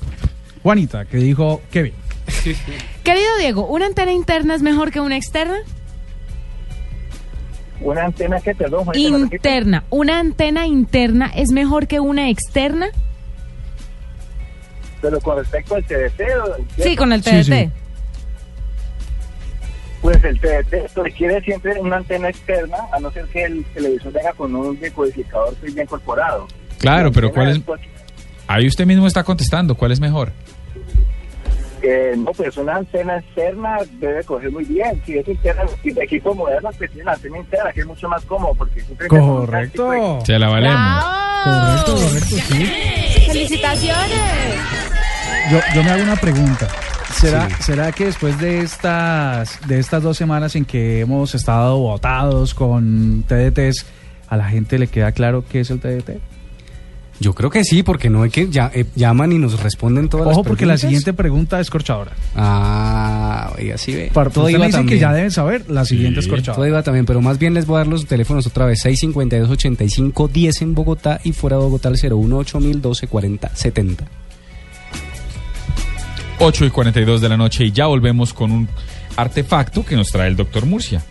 Juanita, que dijo Kevin. Querido Diego, ¿una antena interna es mejor que una externa? Una antena que, perdón, Juanita. Interna. ¿Una antena interna es mejor que una externa? Pero con respecto al TDT... ¿o- Sí, con el TDT. Pues el TDT requiere siempre una antena externa, a no ser que el televisor venga con un decodificador que ya incorporado. Claro, pero ¿cuál es...? Pues, Ahí usted mismo está contestando. ¿Cuál es mejor? eh, no, pues una antena externa debe coger muy bien. Si es interna, si de equipos modernos, pues tiene la antena interna, que es mucho más cómodo, porque siempre... Correcto. Se la valemos. Correcto, correcto, sí. ¡Felicitaciones! Yo, yo me hago una pregunta. ¿Será, Sí. ¿Será que después de estas, de estas dos semanas en que hemos estado votados con TDTs, a la gente le queda claro qué es el TDT? Yo creo que sí, porque no hay que ya, eh, llaman y nos responden todas las Ojo, porque la preguntas. siguiente pregunta es corchadora. Ah, oiga, sí ve. Para, Todo usted iba me dicen que ya deben saber, la siguiente es corchadora. Todo iba también, pero más bien les voy a dar los teléfonos otra vez. 652-85-10 en Bogotá y fuera de Bogotá el 018 12 40 70. 8 y 42 de la noche y ya volvemos con un artefacto que nos trae el doctor Murcia.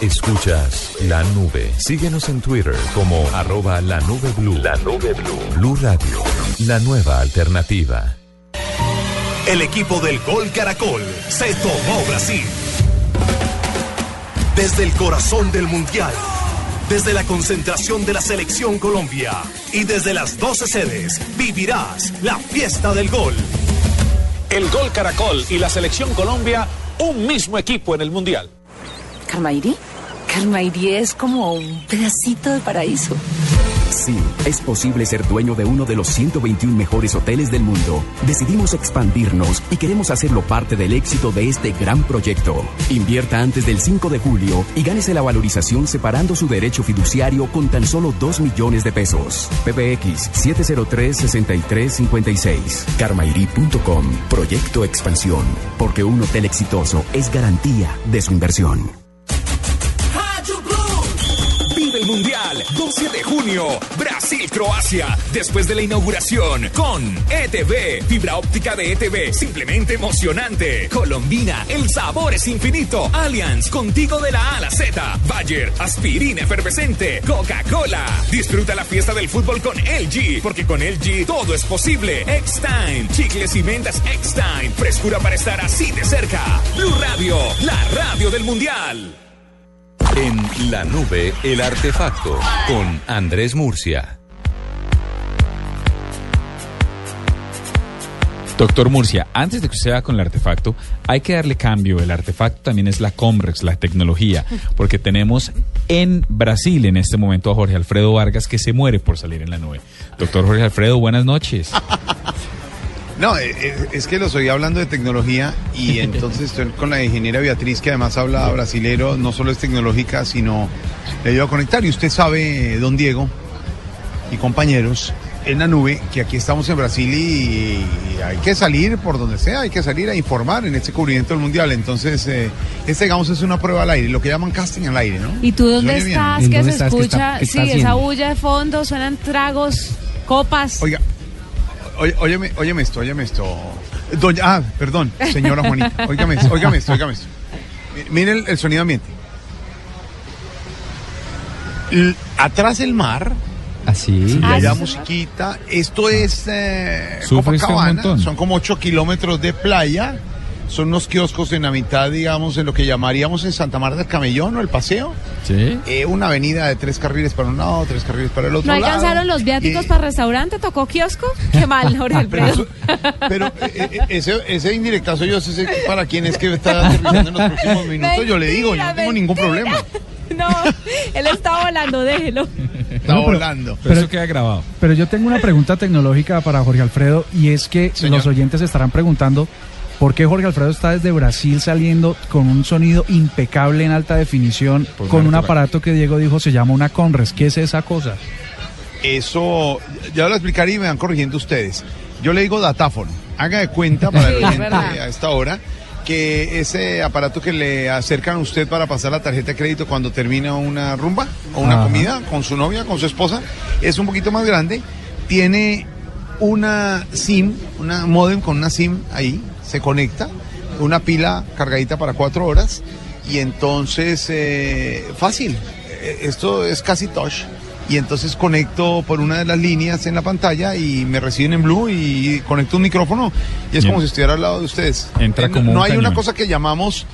Escuchas la nube. Síguenos en Twitter como arroba la nube blue. La nube blue. Blue Radio. La nueva alternativa. El equipo del Gol Caracol se tomó Brasil. Desde el corazón del Mundial, desde la concentración de la Selección Colombia y desde las 12 sedes vivirás la fiesta del gol. El Gol Caracol y la Selección Colombia, un mismo equipo en el Mundial. ¿Carmairi? Carmairi es como un pedacito de paraíso. Sí, es posible ser dueño de uno de los 121 mejores hoteles del mundo. Decidimos expandirnos y queremos hacerlo parte del éxito de este gran proyecto. Invierta antes del 5 de julio y gánese la valorización separando su derecho fiduciario con tan solo 2 millones de pesos. PBX 703-6356. Carmairi.com. Proyecto Expansión. Porque un hotel exitoso es garantía de su inversión. Mundial, 12 de junio, Brasil-Croacia, después de la inauguración, con ETV, fibra óptica de ETV, simplemente emocionante. Colombina, el sabor es infinito. Allianz, contigo de la A a la Z. Bayer, aspirina efervescente. Coca-Cola. Disfruta la fiesta del fútbol con LG, porque con LG todo es posible. X-Time, chicles y mentas X-Time, frescura para estar así de cerca. Blue Radio, la radio del Mundial. En la nube, el artefacto con Andrés Murcia. Doctor Murcia, antes de que usted va con el artefacto, hay que darle cambio. El artefacto también es la Comrex, la tecnología, porque tenemos en Brasil en este momento a Jorge Alfredo Vargas que se muere por salir en la nube. Doctor Jorge Alfredo, buenas noches. No, eh, eh, es que lo estoy hablando de tecnología y entonces estoy con la ingeniera Beatriz que además habla brasilero, no solo es tecnológica, sino le ayuda a conectar. Y usted sabe, don Diego y compañeros, en la nube que aquí estamos en Brasil y, hay que salir por donde sea, hay que salir a informar en este cubrimiento del mundial. Entonces, eh, este, digamos, es una prueba al aire, lo que llaman casting al aire, ¿no? ¿Y tú dónde estás? ¿En Que dónde se estás? ¿Qué está- escucha, sí, esa bulla de fondo, suenan tragos, copas. Oiga, oye, óyeme, óyeme esto, óyeme esto. Doña, ah, perdón, señora Juanita, óigame esto, óigame esto, óigame esto. Mi- Mire el, el sonido ambiente. L- atrás el mar. Así. Y Ah, allá sí. musiquita. Esto es eh, Copacabana. montón. Son como 8 kilómetros de playa. Son unos kioscos en la mitad, digamos, en lo que llamaríamos en Santa Marta el Camellón o el Paseo. Sí. Eh, una avenida de tres carriles para un lado, tres carriles para el otro ¿No lado. alcanzaron los viáticos Y- para restaurante? ¿Tocó kiosco? Qué mal, Jorge Pero, Alfredo. eso- pero, eh, eh, ese, ese indirectazo yo sé para quién es que está aterrizando en los próximos minutos. yo le digo, yo no tengo ningún problema. No, él está volando, déjelo. Está No, pero- volando. Pero eso queda grabado. Pero yo tengo una pregunta tecnológica para Jorge Alfredo y es que Señor. los oyentes estarán preguntando por qué Jorge Alfredo está desde Brasil saliendo con un sonido impecable en alta definición Pues con un Marta, aparato que Diego dijo se llama una Conres. ¿Qué es esa cosa? Eso, ya lo explicaré y me van corrigiendo ustedes. Yo le digo datáfono. Haga de cuenta para el oyente a esta hora que ese aparato que le acercan a usted para pasar la tarjeta de crédito cuando termina una rumba o una Ajá. comida con su novia, con su esposa, es un poquito más grande. Tiene una SIM, una modem con una SIM ahí, se conecta, una pila cargadita para cuatro horas y entonces eh, fácil. Eh, Esto es casi touch y entonces conecto por una de las líneas en la pantalla y me reciben en blue y conecto un micrófono y es Bien. como si estuviera al lado de ustedes. Entra Eh, no- como no hay una cosa que llamamos,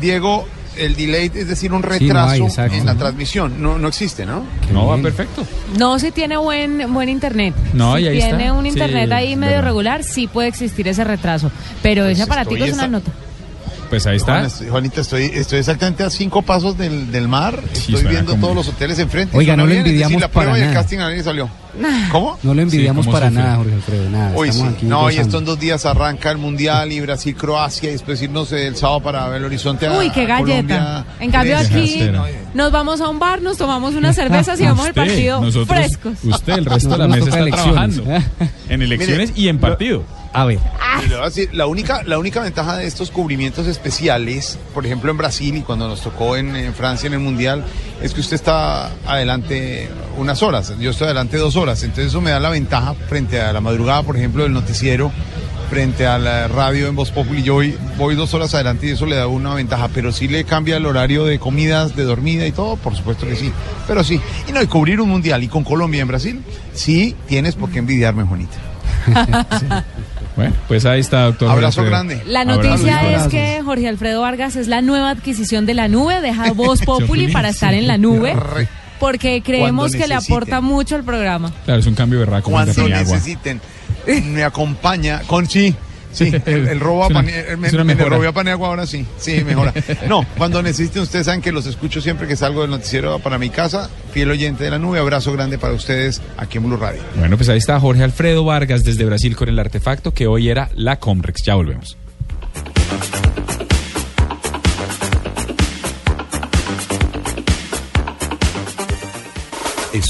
Diego, el delay, es decir, un Sí, no hay, retraso en la transmisión. No, no existe, ¿no? No, va perfecto. No, si tiene buen buen internet. No, si y ahí tiene está. un internet Sí, ahí medio verdad. regular, sí puede existir ese retraso. Pero ese aparatico estoy es una esa- nota. Pues ahí está. Juanita, estoy, estoy exactamente a cinco pasos del, del mar. Estoy viendo como- todos los hoteles enfrente. Oiga, no lo decir, envidiamos la prueba para el nada. casting a nadie salió. ¿Cómo? No lo envidiamos Sí, ¿cómo para sufre? nada, Jorge Alfredo, nada. Hoy sí. Aquí No, y estos dos días arranca el Mundial y Brasil, Croacia y después irnos el sábado para el horizonte a Uy, qué galleta. Colombia. En cambio aquí nos vamos a un bar, nos tomamos unas cervezas y vamos al partido nosotros, frescos. Usted, el resto de la mesa está elecciones. trabajando. En elecciones Mire, y en lo- partido. A ver, Y le voy a decir, la única, la única ventaja de estos cubrimientos especiales, por ejemplo en Brasil y cuando nos tocó en, en Francia en el Mundial, es que usted está adelante unas horas, yo estoy adelante dos horas, entonces eso me da la ventaja frente a la madrugada, por ejemplo, del noticiero, frente a la radio en Voz Populi, yo voy, voy dos horas adelante y eso le da una ventaja, pero sí le cambia el horario de comidas, de dormida y todo, por supuesto que sí, pero sí, y no, y cubrir un Mundial y con Colombia en Brasil, sí tienes por qué envidiarme, Juanita. Bueno, pues ahí está, doctor. Abrazo Alfredo. grande. La noticia Abrazo. es que Jorge Alfredo Vargas es la nueva adquisición de la nube, deja Voz Populi para estar en la nube, porque creemos que le aporta mucho al programa. Claro, es un cambio de como el de cuando necesiten. Me acompaña con sí. Sí, el, el robo a Paniagua ahora sí. Sí, mejora. No, cuando necesiten, ustedes saben que los escucho siempre que salgo del noticiero para mi casa. Fiel oyente de la nube, abrazo grande para ustedes aquí en Blue Radio. Bueno, pues ahí está Jorge Alfredo Vargas desde Brasil con el artefacto que hoy era la Comrex. Ya volvemos.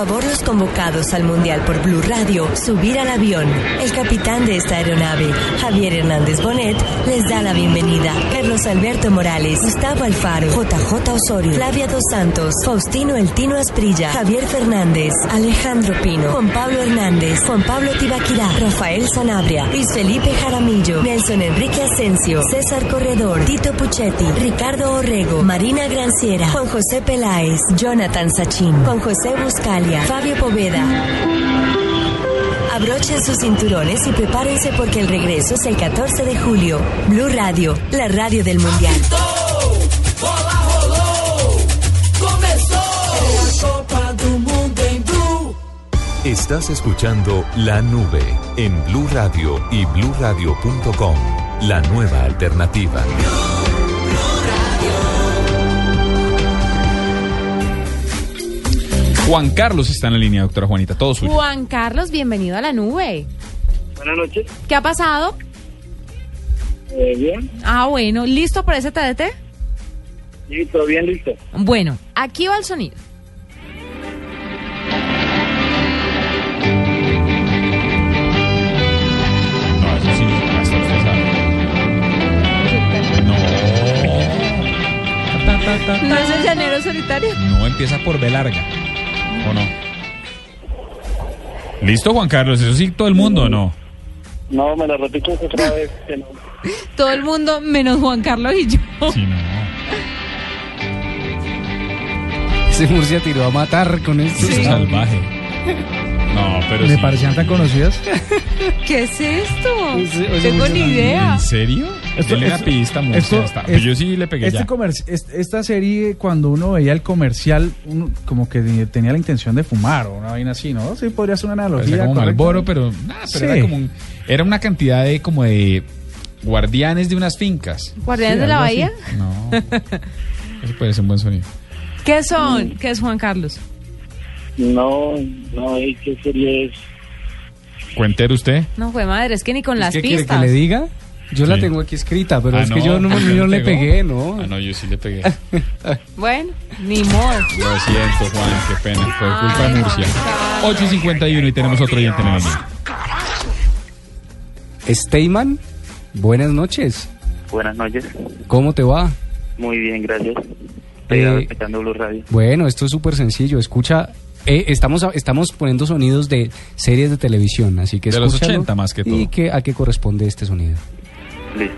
Favor, los convocados al Mundial por Blue Radio, subir al avión. El capitán de esta aeronave, Javier Hernández Bonet, les da la bienvenida. Carlos Alberto Morales, Gustavo Alfaro, JJ Osorio, Flavia Dos Santos, Faustino El Tino Asprilla, Javier Fernández, Alejandro Pino, Juan Pablo Hernández, Juan Pablo Tibaquirá, Rafael Sanabria, Luis Felipe Jaramillo, Nelson Enrique Asensio, César Corredor, Tito Puchetti, Ricardo Orrego, Marina Granciera, Juan José Peláez, Jonathan Sachin, Juan José Fabio Poveda. Abrochen sus cinturones y prepárense porque el regreso es el 14 de julio. Blue Radio, la radio del Mundial. Estás escuchando La Nube en Blue Radio y bluradio.com. La nueva alternativa. Juan Carlos está en la línea, doctora Juanita. Todo suyo. Juan Carlos, bienvenido a la nube. Buenas noches. ¿Qué ha pasado? Eh, bien, Ah, bueno, ¿listo para ese TDT? listo, bien listo. Bueno, aquí va el sonido. No, eso sí, hasta usted sabe. ¿No es el llanero solitario? No, no empieza por B larga. ¿O no? ¿Listo, Juan Carlos? ¿Eso sí todo el mundo o no? No, me lo repito otra vez. que no. Todo el mundo menos Juan Carlos y yo. Ese Murcia tiró a matar con esto. Salvaje. No, pero ¿Me sí. parecían tan conocidas? ¿Qué es esto? Ese Tengo ni idea. ¿En serio? Esto- Él era esto- pista, Murcia, esto- está. es- yo sí le pegué este ya. comerci- est- esta serie, cuando uno veía el comercial, uno como que tenía la intención de fumar o una vaina así, ¿no? Sí, podría ser una analogía. Parecía como. Malboro, pero, nah, pero Sí. era como un- era una cantidad de como de guardianes de unas fincas. ¿Guardianes Sí, de la así. Bahía? No. Eso puede ser un buen sonido. ¿Qué son? ¿Qué es Juan Carlos? No, no, ¿y ¿qué serie es? Cuentero usted. No fue madre, es que ni con las ¿Qué quiere pistas. que le diga? Yo la tengo aquí escrita, pero Ah, es que yo no, ¿usted no le pegó? pegué, ¿no? Ah, no, yo sí le pegué. Bueno, ni modo. Lo siento, Juan, qué pena. Fue culpa de Murcia. 8 y 51 y tenemos otro oyente en la línea. Steyman, buenas noches. Buenas noches. ¿Cómo te va? Muy bien, gracias. Eh, Blue Radio. Bueno, esto es súper sencillo. Escucha, eh, estamos, estamos poniendo sonidos de series de televisión, así que De los escúchalo 80 más que todo. ¿Y qué, a qué corresponde este sonido? Listo.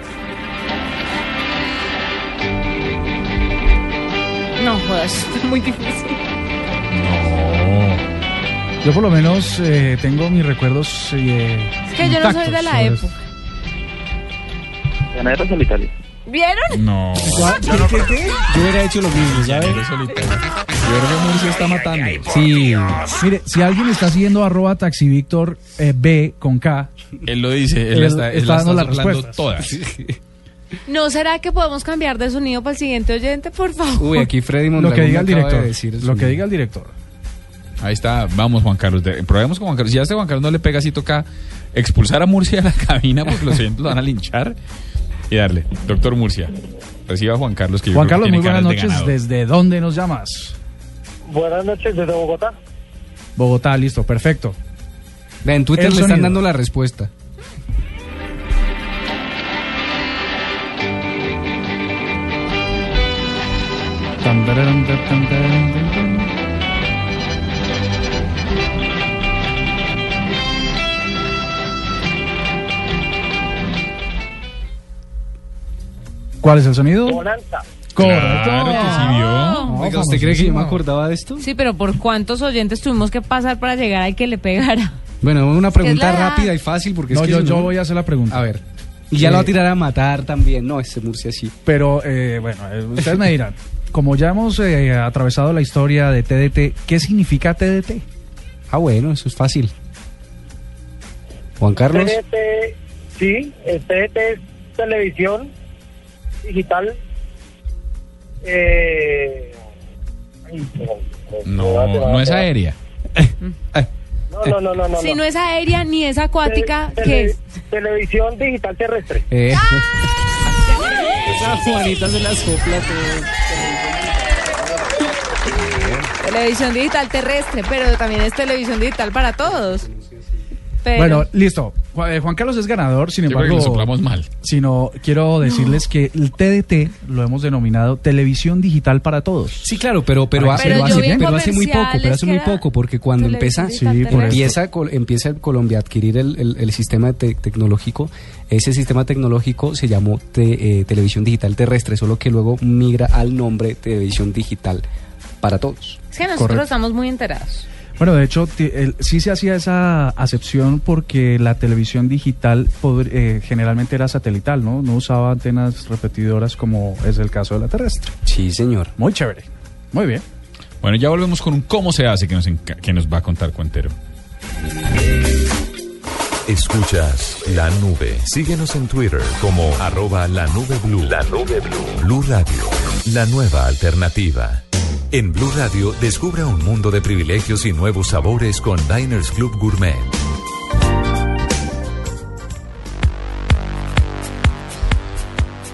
No jodas, es muy difícil. Yo por lo menos eh, tengo mis recuerdos eh, Es que yo no soy de la época. Llanero solitario. ¿Vieron? No. Yo no creo que- Yo hubiera hecho lo mismo, ¿sabes? Yo creo Murcia está matando. Sí. Mire, si alguien está siguiendo arroba taxivictor eh, B con K. Él lo dice, él, Él está, él está la dando las soplando respuestas. todas. ¿No será que podemos cambiar de sonido para el siguiente oyente, por favor? Uy, aquí Freddy Lo Mondragón que diga el de director. decir el Lo que diga el director. Ahí está, vamos Juan Carlos. de- probemos con Juan Carlos. Si a este Juan Carlos no le pega, si toca expulsar a Murcia de la cabina porque los oyentes lo van a linchar. Y darle, doctor Murcia, reciba a Juan Carlos que yo Juan creo que Carlos, muy buenas de noches. ¿Desde dónde nos llamas? Buenas noches desde Bogotá. Bogotá, listo, perfecto. Ve, En Twitter le están dando la respuesta. ¿Cuál es el sonido? Bonanza. Correcto. Claro que sí vio. No, Oiga, ¿usted cree que yo me acordaba de esto? Sí, pero ¿por cuántos oyentes tuvimos que pasar para llegar al que le pegara? Bueno, una pregunta Es la edad. rápida y fácil porque No, es que yo, si yo no- voy a hacer la pregunta. A ver. Y ya lo va a Eh, tirar a matar también. No, ese Murcia sí. Pero eh, bueno, eh, ustedes me dirán, como ya hemos eh, atravesado la historia de TDT, ¿qué significa TDT? Ah, bueno, eso es fácil. Juan Carlos. TDT, sí, el TDT es televisión digital. Eh, ay, No, no es aérea. No, no, no, no. no, Si no es aérea ni es acuática, Tele- ¿qué es? Televisión digital terrestre. Eh, ¡Ah! Esa Juanita se la sopla Televisión digital terrestre, pero también es televisión digital para todos. Pero- Bueno, listo. Eh, Juan Carlos es ganador, sin Yo creo que embargo. lo soplamos mal. Sino quiero decirles que el TDT lo hemos denominado televisión digital para todos. Sí, claro, pero pero, hace, pero muy poco, pero hace muy poco porque cuando empieza Sí, empieza Col- empieza el Colombia a adquirir el, el- el sistema te- tecnológico, ese sistema tecnológico se llamó te- eh, televisión digital terrestre, solo que luego migra al nombre televisión digital para todos. Es que nosotros Correcto. estamos muy enterados. Bueno, de hecho, el- sí se hacía esa acepción porque la televisión digital eh, generalmente era satelital, ¿no? No usaba antenas repetidoras como es el caso de la terrestre. Sí, señor. Muy chévere. Muy bien. Bueno, ya volvemos con un cómo se hace que nos, enca- que nos va a contar Cuentero. Escuchas la nube. Síguenos en Twitter como arroba la nube blue. La nube blue. Blue Radio, la nueva alternativa. En Blue Radio, descubra un mundo de privilegios y nuevos sabores con Diners Club Gourmet.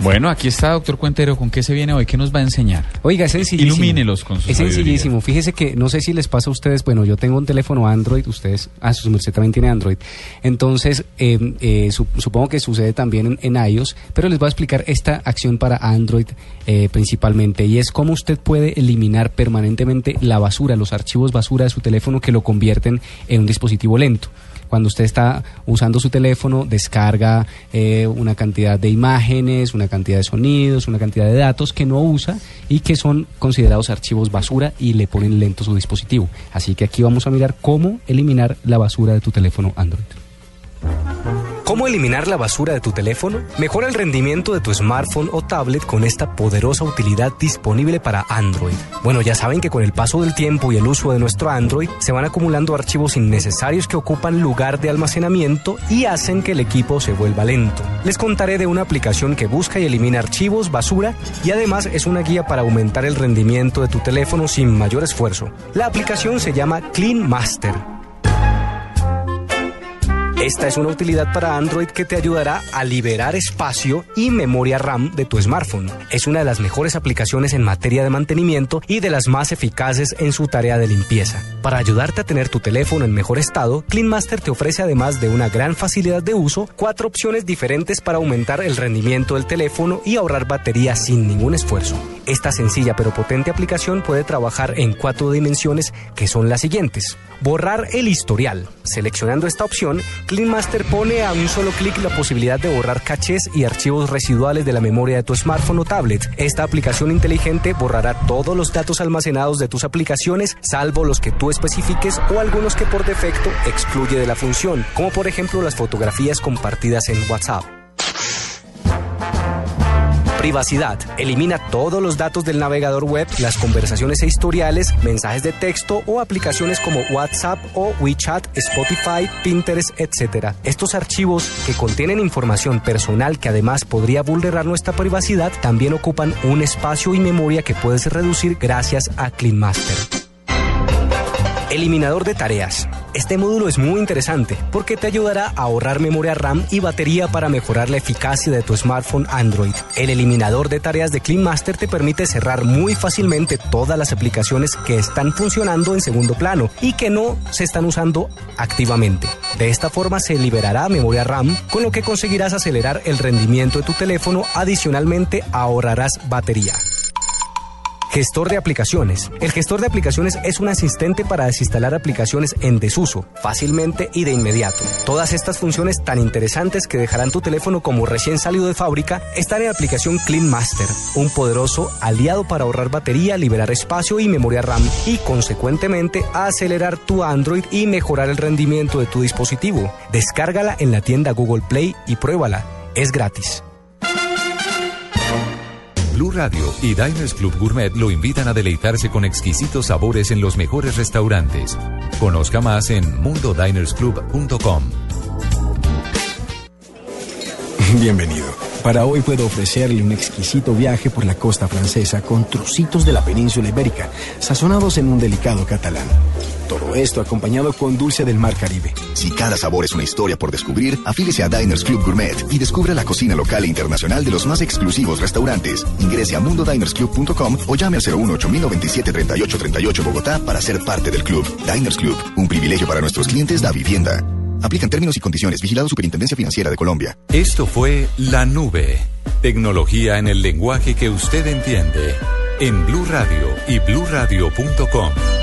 Bueno, aquí está, doctor Cuentero. ¿Con qué se viene hoy? ¿Qué nos va a enseñar? Oiga, es sencillísimo. Ilumínelos con su Es sabiduría. sencillísimo. Fíjese que no sé si les pasa a ustedes. Bueno, yo tengo un teléfono Android. Ustedes, ah, su merced también tiene Android. Entonces, eh, eh, su- supongo que sucede también en, en iOS. Pero les voy a explicar esta acción para Android eh, principalmente. Y es cómo usted puede eliminar permanentemente la basura, los archivos basura de su teléfono que lo convierten en un dispositivo lento. Cuando usted está usando su teléfono, descarga eh, una cantidad de imágenes, una cantidad de sonidos, una cantidad de datos que no usa y que son considerados archivos basura y le ponen lento su dispositivo. Así que aquí vamos a mirar cómo eliminar la basura de tu teléfono Android. ¿Cómo eliminar la basura de tu teléfono? Mejora el rendimiento de tu smartphone o tablet con esta poderosa utilidad disponible para Android. Bueno, ya saben que con el paso del tiempo y el uso de nuestro Android se van acumulando archivos innecesarios que ocupan lugar de almacenamiento y hacen que el equipo se vuelva lento. Les contaré de una aplicación que busca y elimina archivos, basura y además es una guía para aumentar el rendimiento de tu teléfono sin mayor esfuerzo. La aplicación se llama Clean Master. Esta es una utilidad para Android que te ayudará a liberar espacio y memoria RAM de tu smartphone. Es una de las mejores aplicaciones en materia de mantenimiento y de las más eficaces en su tarea de limpieza. Para ayudarte a tener tu teléfono en mejor estado, CleanMaster te ofrece además de una gran facilidad de uso, cuatro opciones diferentes para aumentar el rendimiento del teléfono y ahorrar batería sin ningún esfuerzo. Esta sencilla pero potente aplicación puede trabajar en cuatro dimensiones que son las siguientes. Borrar el historial. Seleccionando esta opción, CleanMaster pone a un solo clic la posibilidad de borrar cachés y archivos residuales de la memoria de tu smartphone o tablet. Esta aplicación inteligente borrará todos los datos almacenados de tus aplicaciones, salvo los que tú especifiques o algunos que por defecto excluye de la función, como por ejemplo las fotografías compartidas en WhatsApp. Privacidad. Elimina todos los datos del navegador web, las conversaciones e historiales, mensajes de texto o aplicaciones como WhatsApp o WeChat, Spotify, Pinterest, etc. Estos archivos que contienen información personal que además podría vulnerar nuestra privacidad también ocupan un espacio y memoria que puedes reducir gracias a CleanMaster. Eliminador de tareas. Este módulo es muy interesante porque te ayudará a ahorrar memoria RAM y batería para mejorar la eficacia de tu smartphone Android. El eliminador de tareas de CleanMaster te permite cerrar muy fácilmente todas las aplicaciones que están funcionando en segundo plano y que no se están usando activamente. De esta forma se liberará memoria RAM, con lo que conseguirás acelerar el rendimiento de tu teléfono, adicionalmente ahorrarás batería. Gestor de aplicaciones. El gestor de aplicaciones es un asistente para desinstalar aplicaciones en desuso, fácilmente y de inmediato. Todas estas funciones tan interesantes que dejarán tu teléfono como recién salido de fábrica están en la aplicación Clean Master, un poderoso aliado para ahorrar batería, liberar espacio y memoria RAM y consecuentemente acelerar tu Android y mejorar el rendimiento de tu dispositivo. Descárgala en la tienda Google Play y pruébala. Es gratis. Blue Radio y Diners Club Gourmet lo invitan a deleitarse con exquisitos sabores en los mejores restaurantes. Conozca más en mundodinersclub.com. Bienvenido. Para hoy puedo ofrecerle un exquisito viaje por la costa francesa con trocitos de la península ibérica, sazonados en un delicado catalán. Todo esto acompañado con dulce del mar Caribe. Si cada sabor es una historia por descubrir, afílese a Diners Club Gourmet y descubra la cocina local e internacional de los más exclusivos restaurantes. Ingrese a mundodinersclub.com o llame al 018 097 3838 Bogotá para ser parte del club. Diners Club, un privilegio para nuestros clientes da vivienda. Aplican términos y condiciones. Vigilado Superintendencia Financiera de Colombia. Esto fue La Nube. Tecnología en el lenguaje que usted entiende. En Blue Radio y bluradio.com.